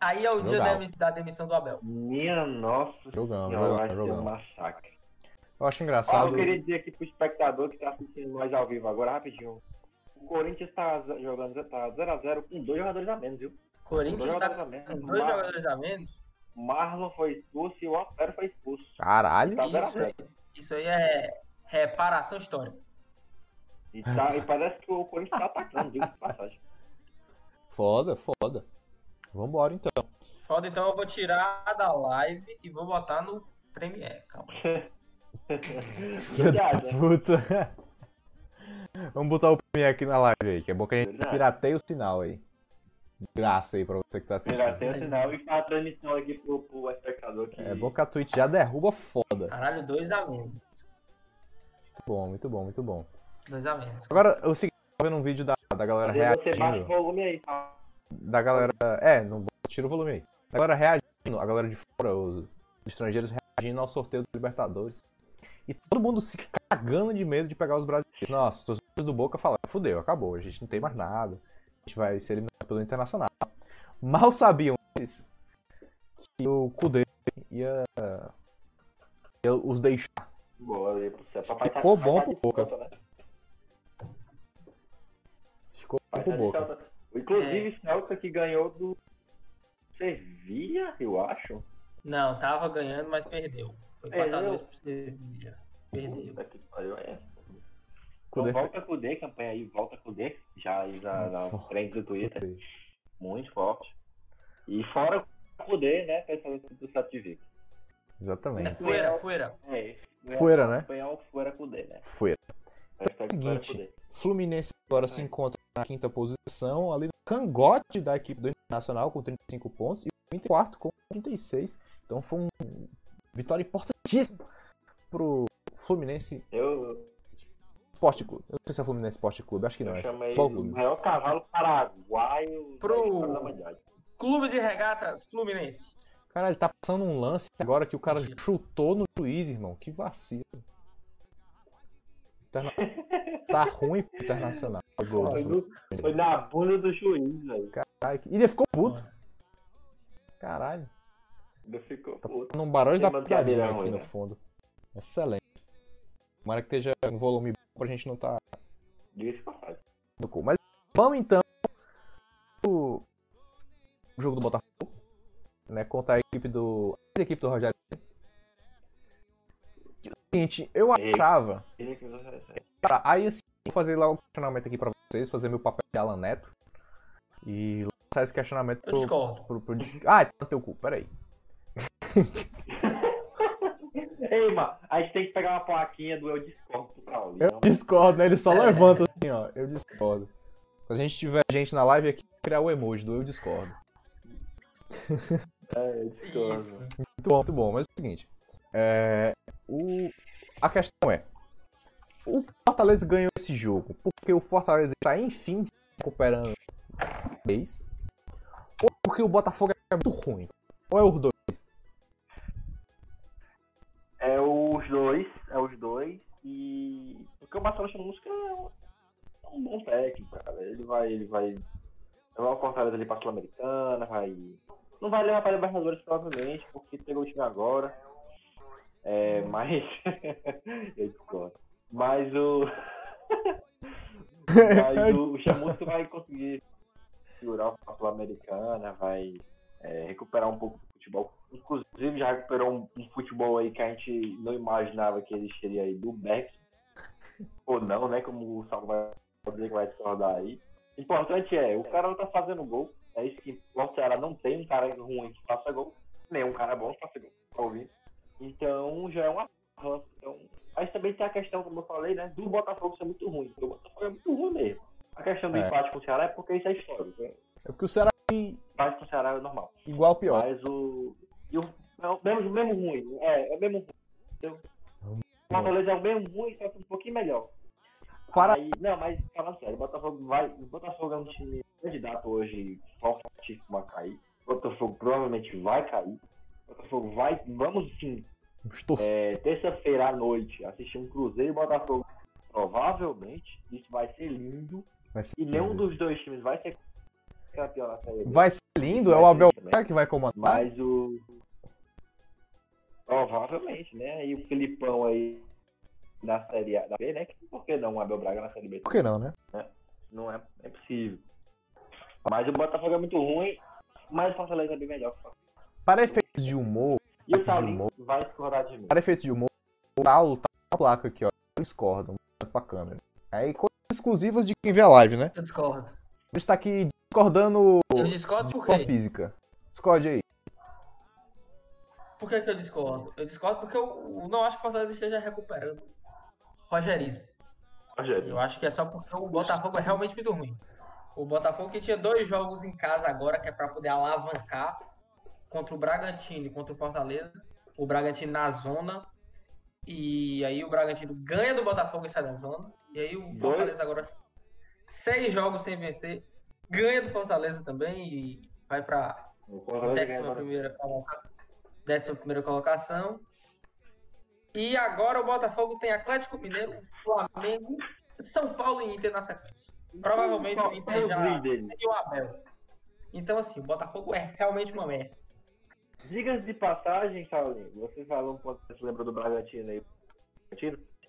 Speaker 3: Aí é o dia da, demissão do Abel.
Speaker 2: Minha nossa senhora, vai
Speaker 1: jogando,
Speaker 2: ser um massacre.
Speaker 1: Eu acho engraçado.
Speaker 2: eu queria dizer aqui pro espectador que tá assistindo nós ao vivo agora, rapidinho. O Corinthians tá jogando tá 0x0 com dois jogadores a menos, viu?
Speaker 3: Corinthians
Speaker 2: Dois
Speaker 3: está
Speaker 2: jogadores menos.
Speaker 3: com dois
Speaker 2: Mar-
Speaker 3: jogadores a menos.
Speaker 2: Marlon foi expulso e o Otero foi expulso.
Speaker 1: Caralho.
Speaker 2: Tá
Speaker 3: Isso aí, isso aí é reparação histórica.
Speaker 2: E, tá, e parece que o Corinthians tá atacando, diga de passagem.
Speaker 1: Foda, foda. Vambora então.
Speaker 3: Foda, então eu vou tirar da live e vou botar no Premiere, calma.
Speaker 1: Da puta. Vamos botar o aqui na live aí, que é bom que a gente pirateia o sinal aí. Graça aí pra você que tá assistindo.
Speaker 2: Tem o sinal e faz a transmissão aqui pro, pro espectador que.
Speaker 1: É bom que a Twitch já derruba foda.
Speaker 3: Caralho, dois a menos.
Speaker 1: Muito bom, muito bom, muito bom.
Speaker 3: Dois a menos.
Speaker 1: Agora, o seguinte, eu tô vendo um vídeo da, da galera
Speaker 2: vezes você baixa o
Speaker 1: reagindo.
Speaker 2: volume aí, tá?
Speaker 1: Da galera. É, não tira o volume aí. Da galera reagindo, a galera de fora, os estrangeiros reagindo ao sorteio do Libertadores. E todo mundo se cagando de medo de pegar os brasileiros. Nossa, os torcedores do Boca falaram, fudeu, acabou, a gente não tem mais nada. A gente vai ser eliminado pelo Internacional. Mal sabiam eles que o Kudê ia, ia os deixar.
Speaker 2: Boa pro céu. Papai tá-
Speaker 1: Ficou bom
Speaker 2: tá
Speaker 1: pro Boca.
Speaker 2: né?
Speaker 1: Ficou pro
Speaker 2: tá de
Speaker 1: Boca.
Speaker 2: Inclusive, Celta que ganhou do Sevilha, eu acho.
Speaker 3: Não, tava ganhando, mas perdeu. Foi
Speaker 2: Perdeu?
Speaker 3: 4x2 pro Sevilha. Perdeu.
Speaker 2: Puta que pariu, é.
Speaker 1: Kudê
Speaker 2: Então, volta com o D, campanha aí, volta com o D, já aí na, na frente do Twitter, muito forte. E fora com o D, né, pensando do Celta de Vigo.
Speaker 1: Exatamente.
Speaker 3: Fuera, fuera.
Speaker 2: É,
Speaker 1: Fuera, né?
Speaker 2: Espanhol fora com o D, né?
Speaker 1: Foi. Seguinte,
Speaker 2: fora com o D.
Speaker 1: Fluminense agora se encontra na quinta posição, ali no cangote da equipe do Internacional com 35 pontos e o Inter quarto com 36. Então foi um vitória importantíssima pro Fluminense
Speaker 2: Eu,
Speaker 1: Esporte Clube. Eu não sei se é Fluminense Esporte Clube, acho que não.
Speaker 2: eu
Speaker 1: É
Speaker 2: chamei o
Speaker 1: Clube.
Speaker 2: maior cavalo paraguaio
Speaker 3: Pro-. Clube de Regatas Fluminense.
Speaker 1: Caralho, tá passando um lance agora que o cara chutou no juiz, irmão. Que vacilo. Interna- Tá ruim pro Internacional. gol
Speaker 2: Foi, no- foi na bunda do juiz, velho.
Speaker 1: Caralho, E ele ficou puto. Caralho.
Speaker 2: Ainda ficou
Speaker 1: Tá
Speaker 2: puto.
Speaker 1: num barulho da
Speaker 2: cadeirão
Speaker 1: aqui
Speaker 2: aí,
Speaker 1: no
Speaker 2: né?
Speaker 1: fundo. Excelente. Tomara que esteja um volume bom pra gente não tá
Speaker 2: Diga-se passagem.
Speaker 1: Mas vamos então o jogo do Botafogo, né, contra a equipe do a equipe do Rogério. E o seguinte, eu achava, cara, aí assim, vou fazer logo um questionamento aqui pra vocês, fazer meu papel de Alan Neto e lançar esse questionamento
Speaker 3: Eu
Speaker 1: pro,
Speaker 3: discordo.
Speaker 1: pro, pro, dis- Ah, tá no teu cu, peraí.
Speaker 2: Ei, mano, a gente tem que pegar uma plaquinha do Eu Discordo pro Paulo.
Speaker 1: Eu discordo, né? Ele só
Speaker 3: É.
Speaker 1: levanta assim, ó. Eu discordo. Quando a gente tiver gente na live aqui, criar o emoji do eu discordo.
Speaker 2: É, eu discordo.
Speaker 3: Isso.
Speaker 1: Muito bom, muito bom. Mas é o seguinte. é, o... A questão é. O Fortaleza ganhou esse jogo porque o Fortaleza está, enfim, se recuperando vez. Ou porque o Botafogo é muito ruim. Ou é os dois?
Speaker 2: É os dois, é os dois. E. Porque o Marcelo Chamusca é um, é bom técnico, cara. Ele vai. Ele vai. Levar o Fortaleza ali pra Sul-Americana, vai. Não vai levar pra Libertadores provavelmente, porque pegou o time agora. É, mas. eu discordo. Mas o. mas o, o Chamusca vai conseguir segurar a Sul-Americana, vai é, recuperar um pouco do futebol. Inclusive já recuperou um, um futebol aí que a gente não imaginava que existiria aí do Bex. Ou não, né? Como o Salvo vai dizer que vai discordar aí. O importante é, o cara não tá fazendo gol. É isso que. O Ceará não tem um cara ruim que faça gol. Nem um cara bom que faça gol. Tá ouvindo? Então já é um avanço. Então, mas também tem a questão, como eu falei, né? Do Botafogo ser muito ruim. O Botafogo é muito ruim mesmo. A questão do
Speaker 1: É.
Speaker 2: empate com o Ceará é porque isso é histórico. Né?
Speaker 1: É porque o Ceará
Speaker 2: Empate com o Ceará é normal.
Speaker 1: igual ou pior.
Speaker 2: Mas o. E o é o mesmo, mesmo ruim. É, é o mesmo ruim. entendeu? O Fortaleza é o mesmo ruim, só que um pouquinho melhor.
Speaker 1: Para-
Speaker 2: Aí, não, mas falando sério, o Botafogo vai. O Botafogo é um time candidato hoje fortíssimo a cair. O Botafogo provavelmente vai cair. O Botafogo vai. Vamos sim,
Speaker 1: Estou
Speaker 2: é, terça-feira à noite, assistir um Cruzeiro e Botafogo. Provavelmente, isso vai ser lindo.
Speaker 1: vai ser,
Speaker 2: E nenhum dos dois times vai ser campeão na série. B.
Speaker 1: vai ser lindo, é o Abel
Speaker 2: também.
Speaker 1: Braga que vai comandar.
Speaker 2: Mas o. Provavelmente, né? E o Filipão aí na Série A da B, né? Por que não o Abel Braga na Série B?
Speaker 1: Por que não, né?
Speaker 2: Não é, é possível. Mas o Botafogo é muito ruim, mas o Fortaleza é bem melhor.
Speaker 1: Para efeitos de humor,
Speaker 2: E o Saulinho
Speaker 1: humor.
Speaker 2: vai discordar de mim.
Speaker 1: para efeitos de humor, o Saulo tá na placa aqui, ó. Eu discordo, manda pra câmera. Aí quando exclusivas de quem vê a live, né?
Speaker 3: Eu discordo.
Speaker 1: A gente tá aqui discordando
Speaker 3: Eu discordo por quê?
Speaker 1: física. Discorde aí.
Speaker 3: Por que, que eu discordo? Eu discordo porque eu eu não acho que o Fortaleza esteja recuperando Rogerismo.
Speaker 2: Rogério.
Speaker 3: Eu acho que é só porque o Botafogo é realmente muito ruim. O Botafogo que tinha dois jogos em casa agora, que é pra poder alavancar contra o Bragantino e contra o Fortaleza. O Bragantino na zona. E aí o Bragantino ganha do Botafogo e sai da zona. E aí o Fortaleza agora, seis jogos sem vencer, ganha do Fortaleza também e vai
Speaker 2: ganha
Speaker 3: décima primeira colocação. Décima primeira colocação. E agora o Botafogo tem Atlético Mineiro, Flamengo, São Paulo e Inter na sequência. Provavelmente o Inter já
Speaker 2: brilho dele.
Speaker 3: e o Abel. Então assim, o Botafogo é realmente uma merda.
Speaker 2: Diga de passagem, Saulinho, você falou um ponto que você lembra do Bragantino aí.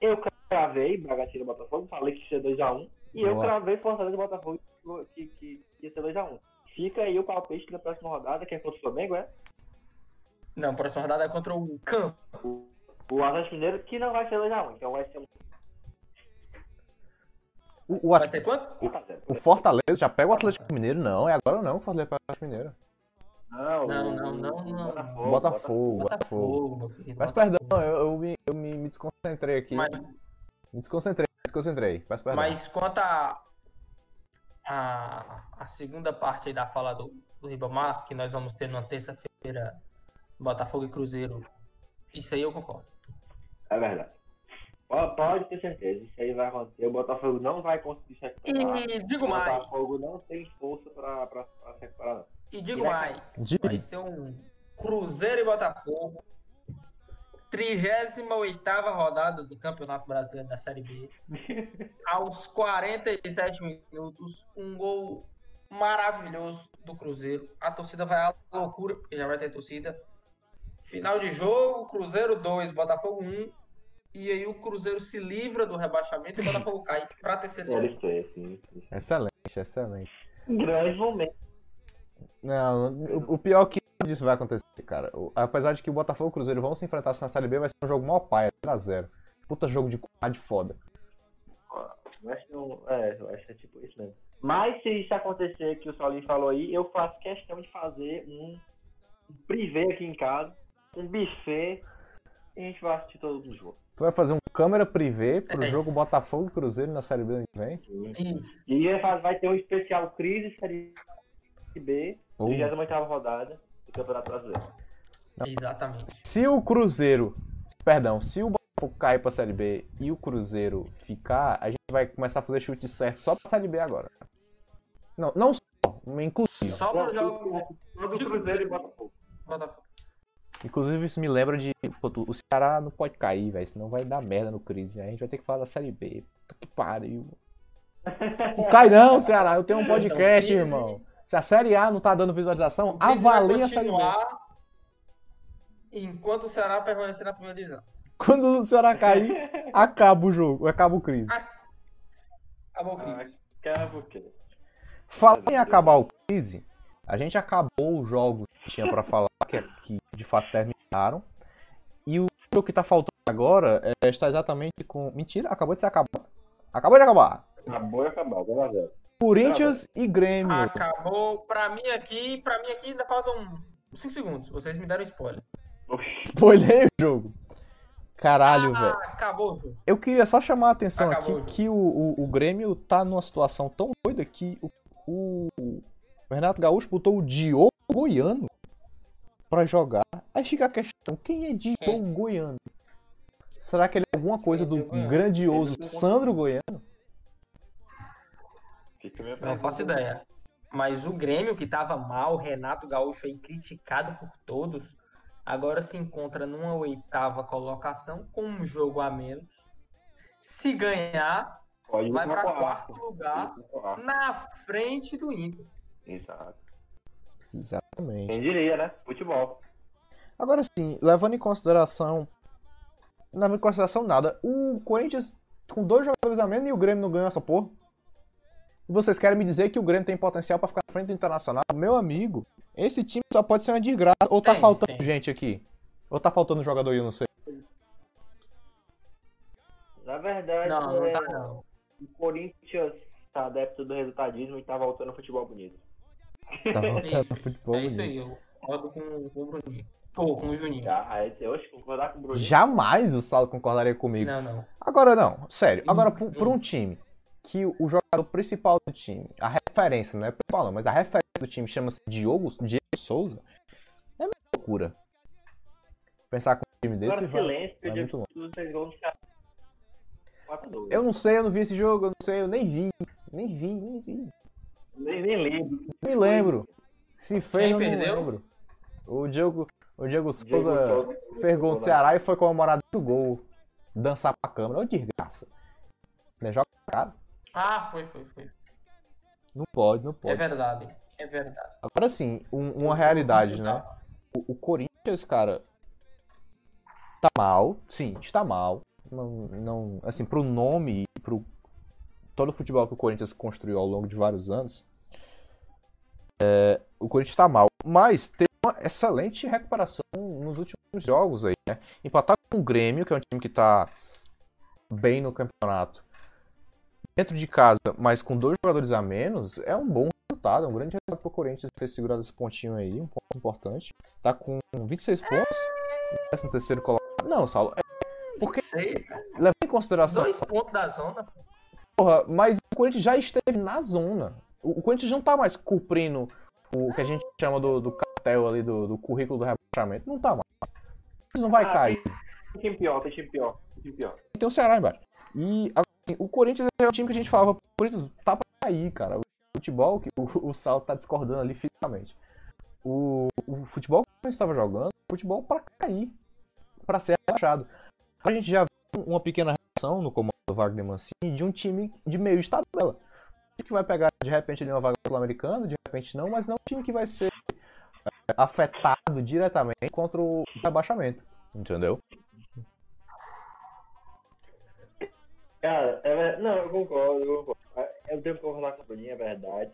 Speaker 2: Eu cravei Bragantino e Botafogo, falei que ia ser 2x1. E eu cravei Fortaleza e Botafogo que, que, ia ser 2x1. Fica aí o palpite na próxima rodada, que é contra o Flamengo, é?
Speaker 3: Não, a próxima rodada é contra o Campo.
Speaker 2: O, Atlético Mineiro, que não vai ser 2x1. Então vai ser um
Speaker 1: O, o,
Speaker 3: Vai
Speaker 1: At-
Speaker 3: ser quanto?
Speaker 2: 1x0.
Speaker 1: o Fortaleza já pega o Atlético Mineiro? Não, é agora não o Fortaleza pega o Atlético Mineiro.
Speaker 2: Não,
Speaker 3: Não, não, não.
Speaker 2: Botafogo.
Speaker 1: Botafogo. Mas perdão, eu, eu me, eu me, me desconcentrei aqui.
Speaker 3: Mas,
Speaker 1: Me desconcentrei, me desconcentrei. Peço perdão.
Speaker 3: mas quanto a, a, a segunda parte aí da fala do, do Ribamar, que nós vamos ter numa terça-feira, Botafogo e Cruzeiro, isso aí eu concordo.
Speaker 2: É verdade. Pode, ter certeza, isso aí vai acontecer. O Botafogo não vai conseguir se recuperar.
Speaker 3: E digo
Speaker 2: o
Speaker 3: mais,
Speaker 2: Botafogo não tem força pra, pra, pra se recuperar, não.
Speaker 3: e digo mais, vai ser um Cruzeiro e Botafogo, 38ª rodada do Campeonato Brasileiro da Série B. Aos 47 minutos, um gol maravilhoso do Cruzeiro. A torcida vai à loucura, porque já vai ter torcida. Final de jogo, Cruzeiro 2, Botafogo 1. E aí o Cruzeiro se livra do rebaixamento e o Botafogo cai
Speaker 2: sim. sim.
Speaker 1: Excelente, excelente.
Speaker 2: Grande momento.
Speaker 1: Não, o, o pior é que nada disso vai acontecer, cara. O- apesar de que o Botafogo e o Cruzeiro vão se enfrentar na Série B, vai ser um jogo mó paia, 0x0. Puta jogo de de foda.
Speaker 2: Eu acho é, eu acho que é tipo isso mesmo. Mas se isso acontecer que o Saulinho falou aí, eu faço questão de fazer um, um privê aqui em casa, um buffet, e a gente vai assistir todo mundo junto.
Speaker 1: Tu vai fazer um câmera privê pro
Speaker 3: É
Speaker 1: jogo
Speaker 3: isso.
Speaker 1: Botafogo e Cruzeiro na Série B ano que vem?
Speaker 3: Isso.
Speaker 2: E vai- ter um especial Crise Série B,
Speaker 1: Pô.
Speaker 2: 28ª rodada Campeonato Brasileiro.
Speaker 3: Exatamente.
Speaker 1: Se o Cruzeiro. Perdão, se o Botafogo cair pra Série B e o Cruzeiro ficar, a gente vai começar a fazer chute certo só pra Série B agora. Não, não só, inclusive.
Speaker 3: Só pro jogo
Speaker 2: Todo Cruzeiro e Botafogo.
Speaker 3: Botafogo.
Speaker 1: Inclusive, isso me lembra de. pô, tu- o Ceará não pode cair, velho, senão vai dar merda no crise. A gente vai ter que falar da Série B. Puta que pariu. Não cai não, Ceará. Eu tenho um podcast,
Speaker 3: Então,
Speaker 1: irmão. Se a Série A não tá dando visualização,
Speaker 3: O Crise
Speaker 1: avalie a Série B.
Speaker 3: Enquanto o Ceará permanecer na primeira divisão.
Speaker 1: Quando o Ceará cair, acaba o jogo, acaba o crise.
Speaker 3: Acabou o Cris.
Speaker 2: Cara, por quê?
Speaker 1: Falando em acabar o crise, a gente acabou os jogos que tinha pra falar, que, que de fato terminaram. E o jogo que tá faltando agora é, está exatamente com. Mentira, acabou de se acabar. Acabou de acabar.
Speaker 2: Acabou e acabou, 0x0.
Speaker 1: Corinthians e Grêmio.
Speaker 3: Acabou. Pra mim aqui, pra mim aqui ainda faltam 5 segundos. Vocês me deram spoiler.
Speaker 1: Olhei o jogo. Caralho,
Speaker 3: ah,
Speaker 1: velho.
Speaker 3: acabou o jogo.
Speaker 1: Eu queria só chamar a atenção
Speaker 3: Acabou
Speaker 1: aqui que o, o, o Grêmio tá numa situação tão doida que o, o, o Renato Gaúcho botou o Diogo Goiano pra jogar. Aí fica a questão, quem é Diogo Goiano? Será que ele é alguma coisa do
Speaker 3: Diogo Goiano?
Speaker 1: grandioso
Speaker 2: não-
Speaker 1: Sandro Goiano?
Speaker 3: Não faço ideia. Mas o Grêmio, que tava mal, o Renato Gaúcho aí criticado por todos, agora se encontra numa oitava colocação com um jogo a menos. Se ganhar,
Speaker 2: Pode
Speaker 3: vai
Speaker 2: pra
Speaker 3: para
Speaker 2: quarto.
Speaker 3: lugar na frente do Inter.
Speaker 2: Exato.
Speaker 1: Exatamente.
Speaker 2: Quem diria, né? Futebol.
Speaker 1: Agora sim, levando em consideração. Não levando em consideração nada. O Corinthians com dois jogadores a menos e o Grêmio não ganhou essa porra. E vocês querem me dizer que o Grêmio tem potencial pra ficar na frente do Internacional? Meu amigo, esse time só pode ser uma desgraça. Ou tá
Speaker 3: Tem,
Speaker 1: faltando
Speaker 3: tem.
Speaker 1: gente aqui? Ou tá faltando jogador aí, eu não sei.
Speaker 2: Na verdade,
Speaker 3: Não, não
Speaker 2: é,
Speaker 3: tá não.
Speaker 2: o Corinthians tá adepto do resultadismo e tá voltando ao futebol bonito.
Speaker 1: Tá
Speaker 3: É
Speaker 1: voltando
Speaker 3: isso,
Speaker 1: no futebol
Speaker 3: é isso
Speaker 1: bonito.
Speaker 3: aí, eu concordo com, com o Bruninho. Pô, com o Juninho.
Speaker 2: Ah, aí eu acho que concordar com o Bruno.
Speaker 1: Jamais o Saulo concordaria comigo.
Speaker 3: Não, não.
Speaker 1: Agora não, sério. Agora, por, por um time que o jogador principal do time, a referência, não é não, mas a referência do time chama-se Diogo, Diego Souza, é uma loucura. Pensar com um time desse
Speaker 2: Agora silêncio,
Speaker 1: vai muito longe.
Speaker 2: digo vocês vão ficar 4
Speaker 1: Eu não sei, eu não vi esse jogo, eu não sei, eu nem vi. Nem vi, nem vi.
Speaker 2: nem, nem lembro.
Speaker 1: Não me lembro. Se fez, eu não
Speaker 3: perdeu?
Speaker 1: lembro. O Diego, o Diego Souza fez gol do Ceará e foi comemorado no gol. Dançar pra câmera, ô desgraça. Né, joga pra cara.
Speaker 3: Ah, foi, foi, foi.
Speaker 1: Não pode, não
Speaker 3: É
Speaker 1: pode.
Speaker 3: verdade. É verdade.
Speaker 1: Agora sim, um- uma realidade, né? O, o Corinthians, cara, tá mal. Sim, está mal. Não, não, assim, pro nome e pro todo o futebol que o Corinthians construiu ao longo de vários anos, é, o Corinthians tá mal. Mas teve uma excelente recuperação nos últimos jogos aí, né? Empatar com o Grêmio, que é um time que tá bem no campeonato, dentro de casa, mas com dois jogadores a menos, é um bom resultado, é um grande resultado pro Corinthians ter segurado esse pontinho aí, um ponto importante. Tá com 26 pontos, 13 terceiro colocado. Não, Saulo, é, Porque- leva em consideração,
Speaker 3: Dois pontos da zona.
Speaker 1: porra, mas o Corinthians já esteve na zona. O, o Corinthians não tá mais cumprindo o que a gente chama do, do cartel ali, do, do currículo do rebaixamento. Não tá mais. O Corinthians não vai
Speaker 2: Ah,
Speaker 1: cair.
Speaker 2: Tem time pior, tem time pior. Tem time pior.
Speaker 1: tem o Ceará embaixo. E o Corinthians é o time que a gente falava, Corinthians tá pra cair, cara. O futebol, que o, o tá discordando ali fisicamente. O, o futebol que o Corinthians estava jogando, é futebol pra cair, pra ser rebaixado. A gente já viu uma pequena reação no comando do Wagner Mancini de um time de meio de tabela. Um que vai pegar de repente ali uma vaga sul-americana, de repente não, mas não um time que vai ser é, afetado diretamente contra o rebaixamento. Entendeu?
Speaker 2: Cara, é não, eu concordo, eu concordo. Eu tenho que concordar com a Bruninha, é verdade.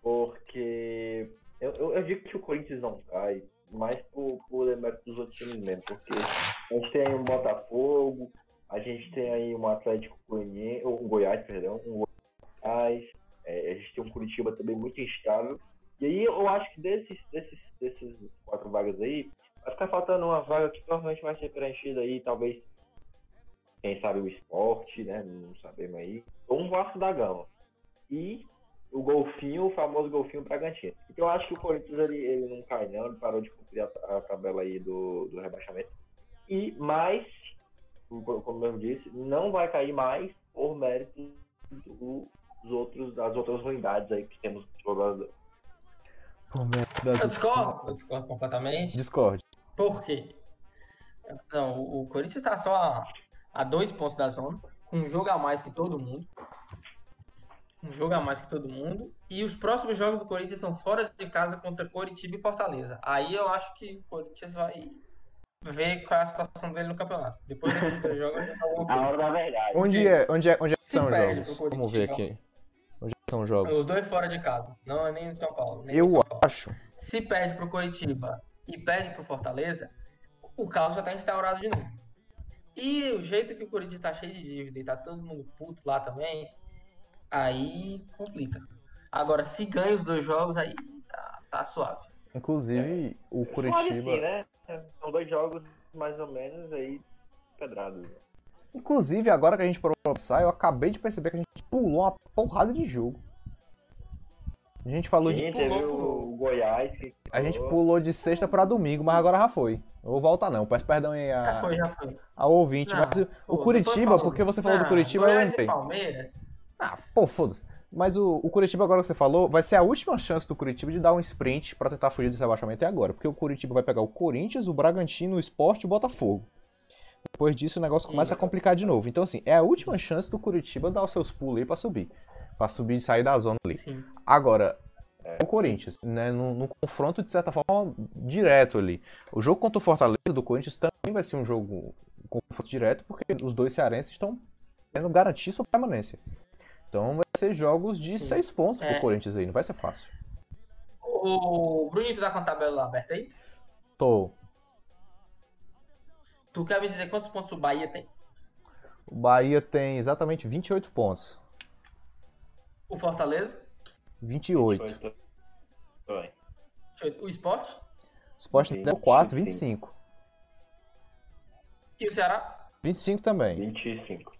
Speaker 2: Porque eu, eu, eu digo que o Corinthians não cai, mais por, por demérito dos outros times mesmo. Porque a gente tem aí um Botafogo, a gente tem aí um Atlético Goianiense, um Goiás, perdão, um Goiás, é, a gente tem um Curitiba também muito instável. E aí eu acho que desses, desses, desses quatro vagas aí, vai ficar faltando uma vaga que provavelmente vai ser preenchida aí, talvez quem sabe o esporte, né? Não sabemos aí. Ou um Vasco da Gama. E o golfinho, o famoso golfinho Bragantino. Então eu acho que o Corinthians ele, ele não cai não, ele parou de cumprir a, a tabela aí do, do rebaixamento. E mais, como eu disse, não vai cair mais por mérito do- dos outros, das outras ruindades aí que temos no.
Speaker 3: Eu discordo, eu discordo completamente.
Speaker 1: Discord.
Speaker 3: Por quê? Não, o o Corinthians tá só a, dois pontos da zona, com um jogo a mais que todo mundo. Um jogo a mais que todo mundo. E os próximos jogos do Corinthians são fora de casa contra Coritiba e Fortaleza. Aí eu acho que o Corinthians vai ver qual é a situação dele no campeonato. Depois desses dois jogos,
Speaker 2: A hora da verdade.
Speaker 1: Onde é, onde é, onde é são os jogos? Vamos ver
Speaker 3: Coritiba.
Speaker 1: aqui. Onde é são os jogos?
Speaker 3: Os dois fora de casa. Não é nem em São Paulo.
Speaker 1: Eu
Speaker 3: São Paulo.
Speaker 1: acho.
Speaker 3: Se perde pro Coritiba e perde pro Fortaleza, o caos já tá instaurado de novo. E o jeito que o Corinthians tá cheio de dívida e tá todo mundo puto lá também, aí complica. Agora, se ganha os dois jogos, aí tá, tá suave.
Speaker 1: Inclusive, o
Speaker 2: Pode
Speaker 1: Curitiba.
Speaker 2: sim, né? São dois jogos mais ou menos aí pedrados.
Speaker 1: Inclusive, agora que a gente parou pra eu acabei de perceber que a gente pulou uma porrada de jogo. A gente falou de.
Speaker 2: Sim, teve o Goiás que
Speaker 1: A gente pulou de sexta pra domingo, mas agora já foi. Não vou voltar não. Peço perdão aí
Speaker 3: Já
Speaker 1: a,
Speaker 3: foi, já foi.
Speaker 1: ao ouvinte.
Speaker 3: Não,
Speaker 1: mas o-
Speaker 3: pô,
Speaker 1: o Curitiba, porque você falou do
Speaker 3: Não,
Speaker 1: Curitiba, eu
Speaker 3: Goiás
Speaker 1: lembrei.
Speaker 3: e Palmeiras,
Speaker 1: Ah, pô, foda-se. Mas o, o Curitiba, agora que você falou, vai ser a última chance do Curitiba de dar um sprint pra tentar fugir desse rebaixamento é agora. Porque o Curitiba vai pegar o Corinthians, o Bragantino, o Sport e o Botafogo. Depois disso, o negócio começa a
Speaker 3: Isso.
Speaker 1: complicar de novo. Então, assim, é a última chance do Curitiba dar os seus pulos aí pra subir. Pra subir e sair da zona ali.
Speaker 3: sim.
Speaker 1: Agora, o Corinthians, né, num, num confronto de certa forma direto ali. O jogo contra o Fortaleza do Corinthians também vai ser um jogo um confronto direto, porque os dois cearenses estão querendo garantir sua permanência. Então vai ser jogos de
Speaker 3: Sim.
Speaker 1: seis pontos pro
Speaker 3: É.
Speaker 1: Corinthians aí, não vai ser fácil.
Speaker 3: O Bruninho, tu tá com a tabela aberta aí?
Speaker 1: Tô.
Speaker 3: Tu quer me dizer quantos pontos o Bahia tem?
Speaker 1: O Bahia tem exatamente 28 pontos.
Speaker 3: O Fortaleza?
Speaker 1: 28.
Speaker 2: Foi, foi.
Speaker 3: O Esporte?
Speaker 1: O Sport deu 4, 25.
Speaker 3: E o Ceará?
Speaker 1: 25 também.
Speaker 2: 25.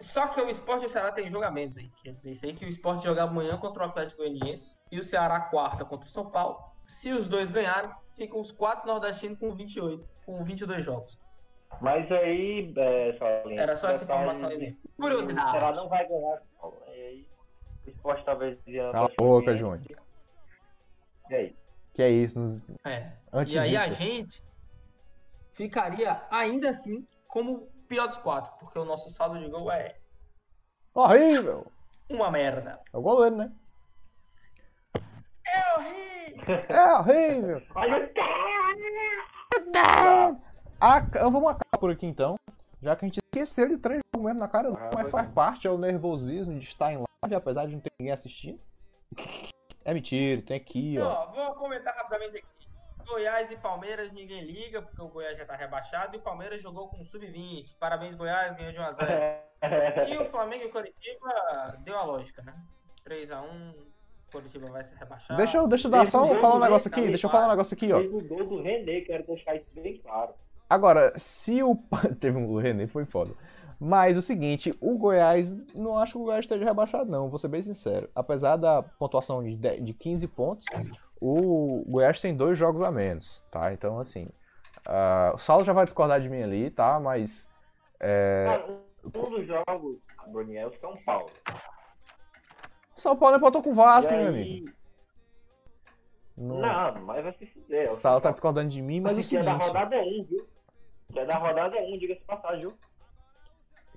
Speaker 3: Só que o Esporte e o Ceará tem jogamentos aí. Quer dizer, isso aí que o Esporte joga amanhã contra o Atlético Goianiense e o Ceará quarta contra o São Paulo. Se os dois ganharem, ficam os quatro nordestinos com 28, com 22 jogos.
Speaker 2: Mas aí, é, Salinha,
Speaker 3: Era só essa informação aí mesmo.
Speaker 2: O
Speaker 3: Curiosidade.
Speaker 2: não vai ganhar. E aí, o esporte talvez...
Speaker 1: Cala a boca, Júnior.
Speaker 2: E aí?
Speaker 1: Que é isso, nos...
Speaker 3: É.
Speaker 1: antes
Speaker 3: E aí a gente ficaria ainda assim como o pior dos quatro, porque o nosso saldo de gol é
Speaker 1: Horrível!
Speaker 3: uma merda.
Speaker 1: É o goleiro, né?
Speaker 3: É horrível!
Speaker 1: É horrível!
Speaker 2: Olha
Speaker 1: Ah, vamos acabar por aqui então. Já que a gente esqueceu de três jogos mesmo na cara,
Speaker 2: Ah,
Speaker 1: mas faz
Speaker 2: é.
Speaker 1: parte, é o nervosismo de estar em live, apesar de não ter ninguém assistindo. É mentira, tem aqui, ó.
Speaker 3: Ó, vou comentar rapidamente aqui. Goiás e Palmeiras ninguém liga, porque o Goiás já tá rebaixado e o Palmeiras jogou com sub-20. Parabéns, Goiás, ganhou de 1x0. E o Flamengo e o Coritiba deu a lógica, né? 3x1, Coritiba vai ser rebaixado.
Speaker 1: Deixa eu, deixa eu dar só falar um negócio
Speaker 3: tá
Speaker 1: aqui,
Speaker 3: bem
Speaker 1: deixa eu falar um negócio aqui, ó.
Speaker 2: O gol do René, quero deixar isso bem claro.
Speaker 1: Agora, se o. Teve um. René foi foda. Mas o seguinte, o Goiás. Não acho que o Goiás esteja rebaixado, não, vou ser bem sincero. Apesar da pontuação de, 10 de 15 pontos, o Goiás tem dois jogos a menos, tá? Então, assim. ah, o Saulo já vai discordar de mim ali, tá? Mas. É,
Speaker 2: Cara, um dos jogos, é o São Paulo.
Speaker 1: São Paulo empatou com o Vasco,
Speaker 2: E
Speaker 1: meu
Speaker 2: aí-
Speaker 1: amigo. Não-
Speaker 2: Não, mas vai se fuder. é
Speaker 1: O Saulo tá discordando de mim, mas é o
Speaker 2: que é
Speaker 1: seguinte.
Speaker 2: rodada 1, viu? Que é da rodada 1, diga-se passagem, viu?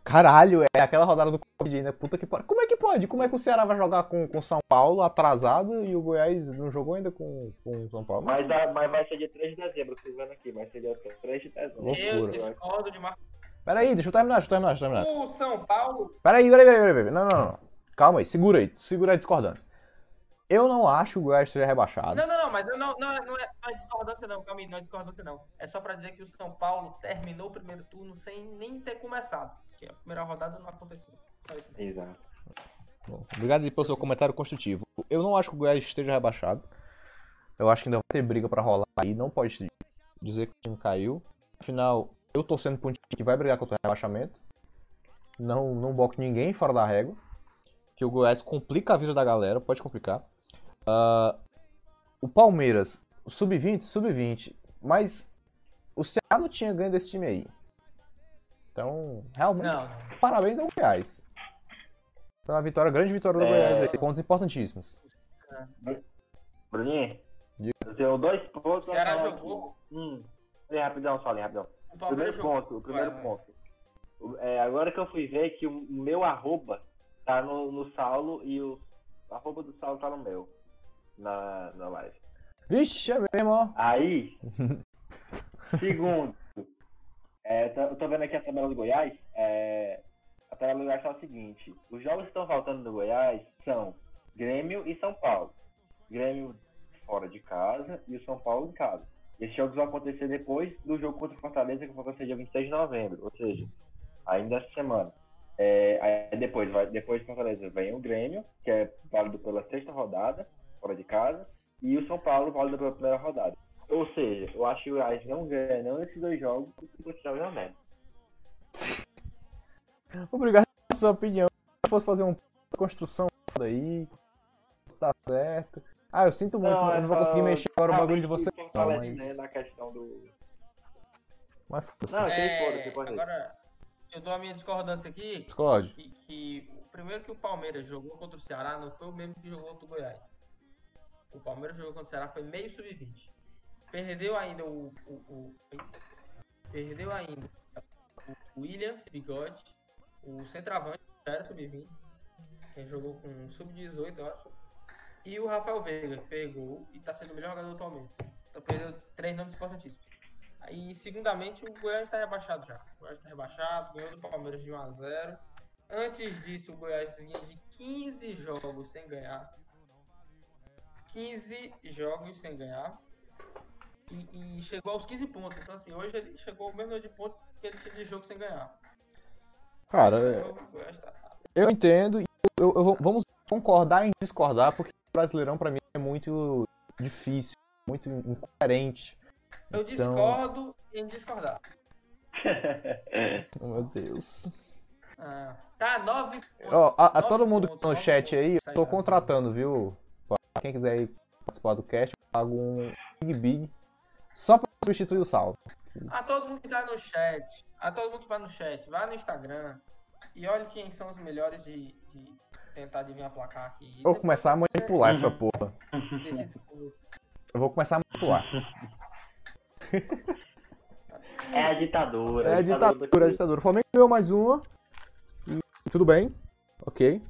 Speaker 1: Caralho, é aquela rodada do Covid ainda, puta que pariu. Como é que pode? Como é que o Ceará vai jogar com o São Paulo atrasado e o Goiás não jogou ainda com com o São Paulo?
Speaker 2: Mas, a- mas vai ser dia 3 de dezembro, tô vendo aqui, mas seria 3 de dezembro.
Speaker 3: Eu
Speaker 1: loucura.
Speaker 3: discordo de Marcos.
Speaker 1: Peraí, deixa eu terminar, deixa eu terminar, deixa eu terminar.
Speaker 3: O São Paulo.
Speaker 1: Peraí, peraí, peraí, peraí, peraí. Não, não, não. Calma aí, segura aí, segura a discordância. Eu não acho que o Goiás esteja rebaixado.
Speaker 3: Não, não, não, mas não, não, é- não, é, não é discordância, não, Calma aí, não é discordância, não. É só pra dizer que o São Paulo terminou o primeiro turno sem nem ter começado. Porque a primeira rodada não aconteceu.
Speaker 2: Exato.
Speaker 1: Bom, obrigado aí pelo seu comentário construtivo. Eu não acho que o Goiás esteja rebaixado. Eu acho que ainda vai ter briga pra rolar aí. Não pode dizer que o time caiu. Afinal, eu tô sendo pra um time que vai brigar contra o rebaixamento. Não, não boto ninguém fora da régua. Que o Goiás complica a vida da galera, pode complicar. Ah, o Palmeiras, o sub-20, sub-20. Mas o Ceará não tinha ganho desse time aí. Então, realmente,
Speaker 3: Não,
Speaker 1: parabéns ao Goiás. Pela vitória, grande vitória do
Speaker 2: É.
Speaker 1: Goiás aí, pontos importantíssimos.
Speaker 2: Bruninho, eu tenho dois pontos.
Speaker 3: O Ceará jogou.
Speaker 2: Hum. É, rapidão, Solinho, rapidão.
Speaker 3: O
Speaker 2: Primeiro
Speaker 3: jogou.
Speaker 2: ponto, o primeiro
Speaker 3: Vai,
Speaker 2: ponto. É, agora que eu fui ver que o meu arroba tá no, no Saulo e o arroba do Saulo tá no meu. Na, na live.
Speaker 1: Vixe, é mesmo.
Speaker 2: Aí, segundo, é, eu tô vendo aqui a tabela do Goiás. é, a tabela do Goiás tá o seguinte: os jogos que estão faltando no Goiás são Grêmio e São Paulo. Grêmio fora de casa e o São Paulo em casa. Esses jogos vão acontecer depois do jogo contra o Fortaleza, que vai acontecer dia 26 de novembro, ou seja, ainda essa semana. É, aí depois, vai, depois de Fortaleza vem o Grêmio, que é válido pela sexta rodada, fora de casa, e o São Paulo válido pela primeira rodada. Ou seja, eu acho que o Goiás não ganha não nesses dois jogos, porque o Cristiano já merda.
Speaker 1: Obrigado pela sua opinião. Se eu fosse fazer uma construção aí, tá certo. Ah, eu sinto muito, eu não vou conseguir mexer agora o bagulho de você, não, mas.
Speaker 2: né, na questão do.
Speaker 1: Mas foda-se.
Speaker 2: Não,
Speaker 3: É,
Speaker 2: tem foda.
Speaker 3: agora, eu dou a minha discordância aqui.
Speaker 1: Discorde.
Speaker 3: Que, que o primeiro que o Palmeiras jogou contra o Ceará não foi o mesmo que jogou contra o Goiás. O Palmeiras jogou contra o Ceará foi meio sub-20. Perdeu ainda o, o, o- Perdeu ainda o William Bigode, o centroavante, já era sub-20. Quem jogou com sub-18, eu acho. E o Rafael Veiga, que fez gol e tá sendo o melhor jogador do Palmeiras. Então perdeu três nomes importantíssimos. Aí, segundamente, o Goiás está rebaixado já. O Goiás está rebaixado, ganhou do Palmeiras de 1 a 0 Antes disso, o Goiás vinha de 15 jogos sem ganhar. 15 jogos sem ganhar. E, e chegou aos 15 pontos. Então, assim, hoje ele chegou ao mesmo número de pontos que ele tinha de jogo sem ganhar.
Speaker 1: Cara, é-
Speaker 3: O Goiás tá
Speaker 1: eu entendo e eu- eu vamos concordar em discordar, porque o Brasileirão pra mim é muito difícil, muito incoerente.
Speaker 3: Eu
Speaker 1: Então-
Speaker 3: discordo em discordar.
Speaker 1: Oh, meu Deus.
Speaker 3: Ah, tá, nove.
Speaker 1: Ó, a, a
Speaker 3: nove
Speaker 1: todo mundo que
Speaker 3: pontos,
Speaker 1: tá no chat aí,
Speaker 3: pontos,
Speaker 1: eu tô
Speaker 3: sai da-
Speaker 1: contratando, viu? Pra quem quiser aí participar do cast, eu pago um Big Big só pra substituir o saldo.
Speaker 3: A todo mundo que tá no chat, a todo mundo que vai no chat, vai no Instagram e olhe quem são os melhores de, de tentar adivinhar placar aqui.
Speaker 1: Eu vou começar a manipular essa porra.
Speaker 3: Decide-
Speaker 1: Eu vou começar a manipular.
Speaker 2: É a ditadura.
Speaker 1: É a ditadura, é a ditadura. O Flamengo ganhou mais uma. Tudo bem. Ok.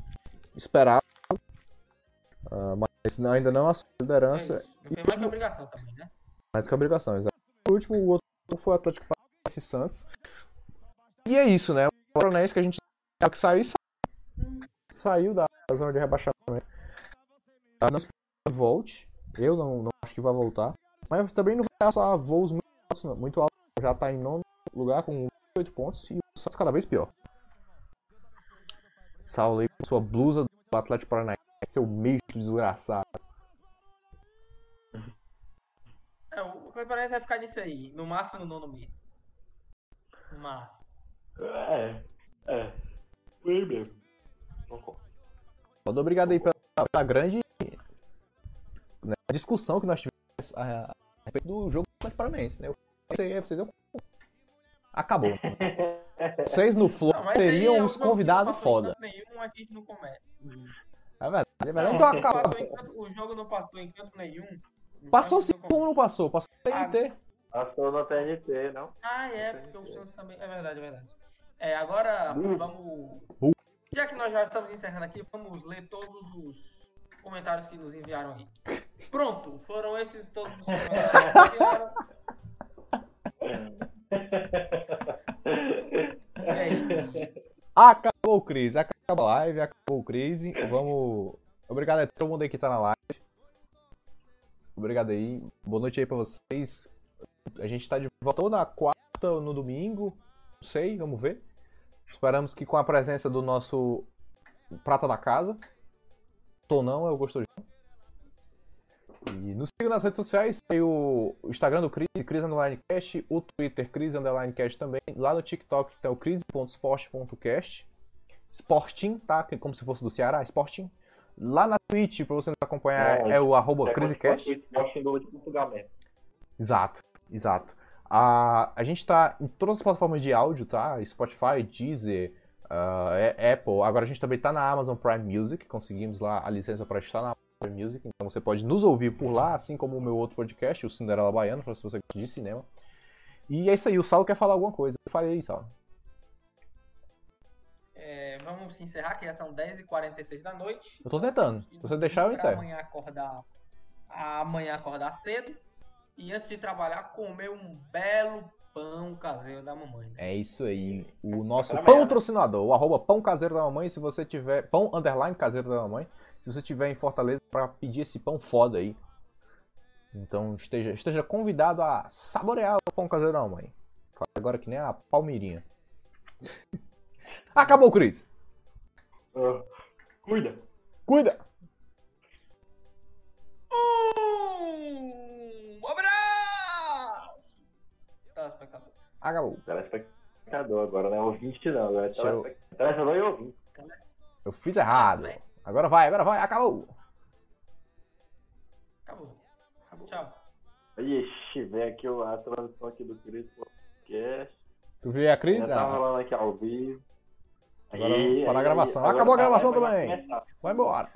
Speaker 1: Esperado. Ah, mas não- ainda não assumiu a
Speaker 3: É
Speaker 1: liderança.
Speaker 3: Não tem mais que obrigação também, né?
Speaker 1: Mais que a obrigação, exato. O último, o outro foi o Atlético Paranaense e Santos. E é isso, né? O Paranaense que a gente sabe que saiu, saiu. Saiu da zona de rebaixamento. Ah, Não volte. Eu não, não acho que vai voltar. Mas também não vai só voos muito altos, não. Muito altos. Já tá em nono lugar com 8 pontos e o Santos cada vez pior. Saulo aí com sua blusa do Atlético Paranaense, seu misto desgraçado.
Speaker 3: É, o Paranaense vai ficar nisso aí. No máximo nono mesmo. No máximo.
Speaker 2: É, é. Aí mesmo.
Speaker 1: Todo obrigado aí pela, pela grande né, discussão que nós tivemos a, a respeito do jogo do Atlético Paranaense, né? Vocês, vocês deu- Acabou. Vocês no Flow
Speaker 3: é
Speaker 1: teriam
Speaker 3: o
Speaker 1: uns
Speaker 3: jogo que não
Speaker 1: convidados foda.
Speaker 3: Nenhum, a gente não comete.
Speaker 1: É verdade. É verdade.
Speaker 2: Não,
Speaker 1: Então
Speaker 3: em canto- o jogo não passou em canto nenhum.
Speaker 1: Passou
Speaker 3: a
Speaker 1: sim, como não passou? Passou no
Speaker 3: Ah,
Speaker 1: TNT.
Speaker 2: Passou no TNT, não?
Speaker 3: Ah, é, porque o Santos também. É verdade, é verdade. É, agora
Speaker 2: Uh.
Speaker 3: vamos.
Speaker 1: Uh.
Speaker 3: Já que nós já estamos encerrando aqui, vamos ler todos os comentários que nos enviaram aí. Pronto, foram esses todos os comentários que nos enviaram. E aí?
Speaker 1: Acabou o Crise. Acabou a live, acabou o Crise. Vamos. Obrigado a todo mundo aí que tá na live. Obrigado aí. Boa noite aí pra vocês. A gente tá de volta ou na quarta ou no domingo. Não sei, vamos ver. Esperamos que com a presença do nosso prata da casa. Tonão é o Gostojão. E nos siga nas redes sociais. Tem o Instagram do Cris, Cris Underline Cast. O Twitter, Cris Underline Cast também. Lá no TikTok tem o crise.sport.cast. Sporting, tá? Como se fosse do Ceará, Sporting. Lá na Twitch, pra você nos acompanhar,
Speaker 2: É,
Speaker 1: é o arroba
Speaker 2: É
Speaker 1: CriseCast.
Speaker 2: Portugal mesmo.
Speaker 1: Exato, exato. A, a gente tá em todas as plataformas de áudio, tá? Spotify, Deezer, é- Apple. Agora a gente também tá na Amazon Prime Music. Conseguimos lá a licença para estar na Amazon Prime Music. Então você pode nos ouvir por lá, assim como o meu outro podcast, o Cinderela Baiano, pra se você gosta de cinema. E é isso aí. O Saulo quer falar alguma coisa. Fale aí, Saulo.
Speaker 3: Vamos encerrar, que já são 10h46 da noite.
Speaker 1: Eu tô tentando. Se você deixar, eu encerro.
Speaker 3: Amanhã acordar, amanhã acordar cedo. E antes de trabalhar, comer um belo pão caseiro da mamãe. né?
Speaker 1: É isso aí. O nosso
Speaker 2: né?
Speaker 1: patrocinador, o arroba pão caseiro da mamãe, se você tiver. Pão underline caseiro da mamãe. Se você tiver em Fortaleza pra pedir esse pão foda aí. Então esteja, esteja convidado a saborear o pão caseiro da mamãe. Agora que nem a Palmeirinha. Acabou, Cris!
Speaker 2: Cuida.
Speaker 1: Cuida!
Speaker 3: Um abraço! Telespectador.
Speaker 1: Acabou.
Speaker 2: Telespectador agora, não é ouvinte não. Agora é
Speaker 1: eu-
Speaker 2: telespectador telespectador e ouvinte.
Speaker 1: Eu fiz errado. Agora vai, agora vai, acabou.
Speaker 3: Acabou. Tchau.
Speaker 2: Ixi, vem aqui o- a tradução aqui do Cris Podcast.
Speaker 1: Tu viu a Cris?
Speaker 2: Já tá rolando aqui ao vivo.
Speaker 1: Agora
Speaker 2: Aí,
Speaker 1: para a gravação. Acabou a
Speaker 2: tá-
Speaker 1: gravação também. vai embora.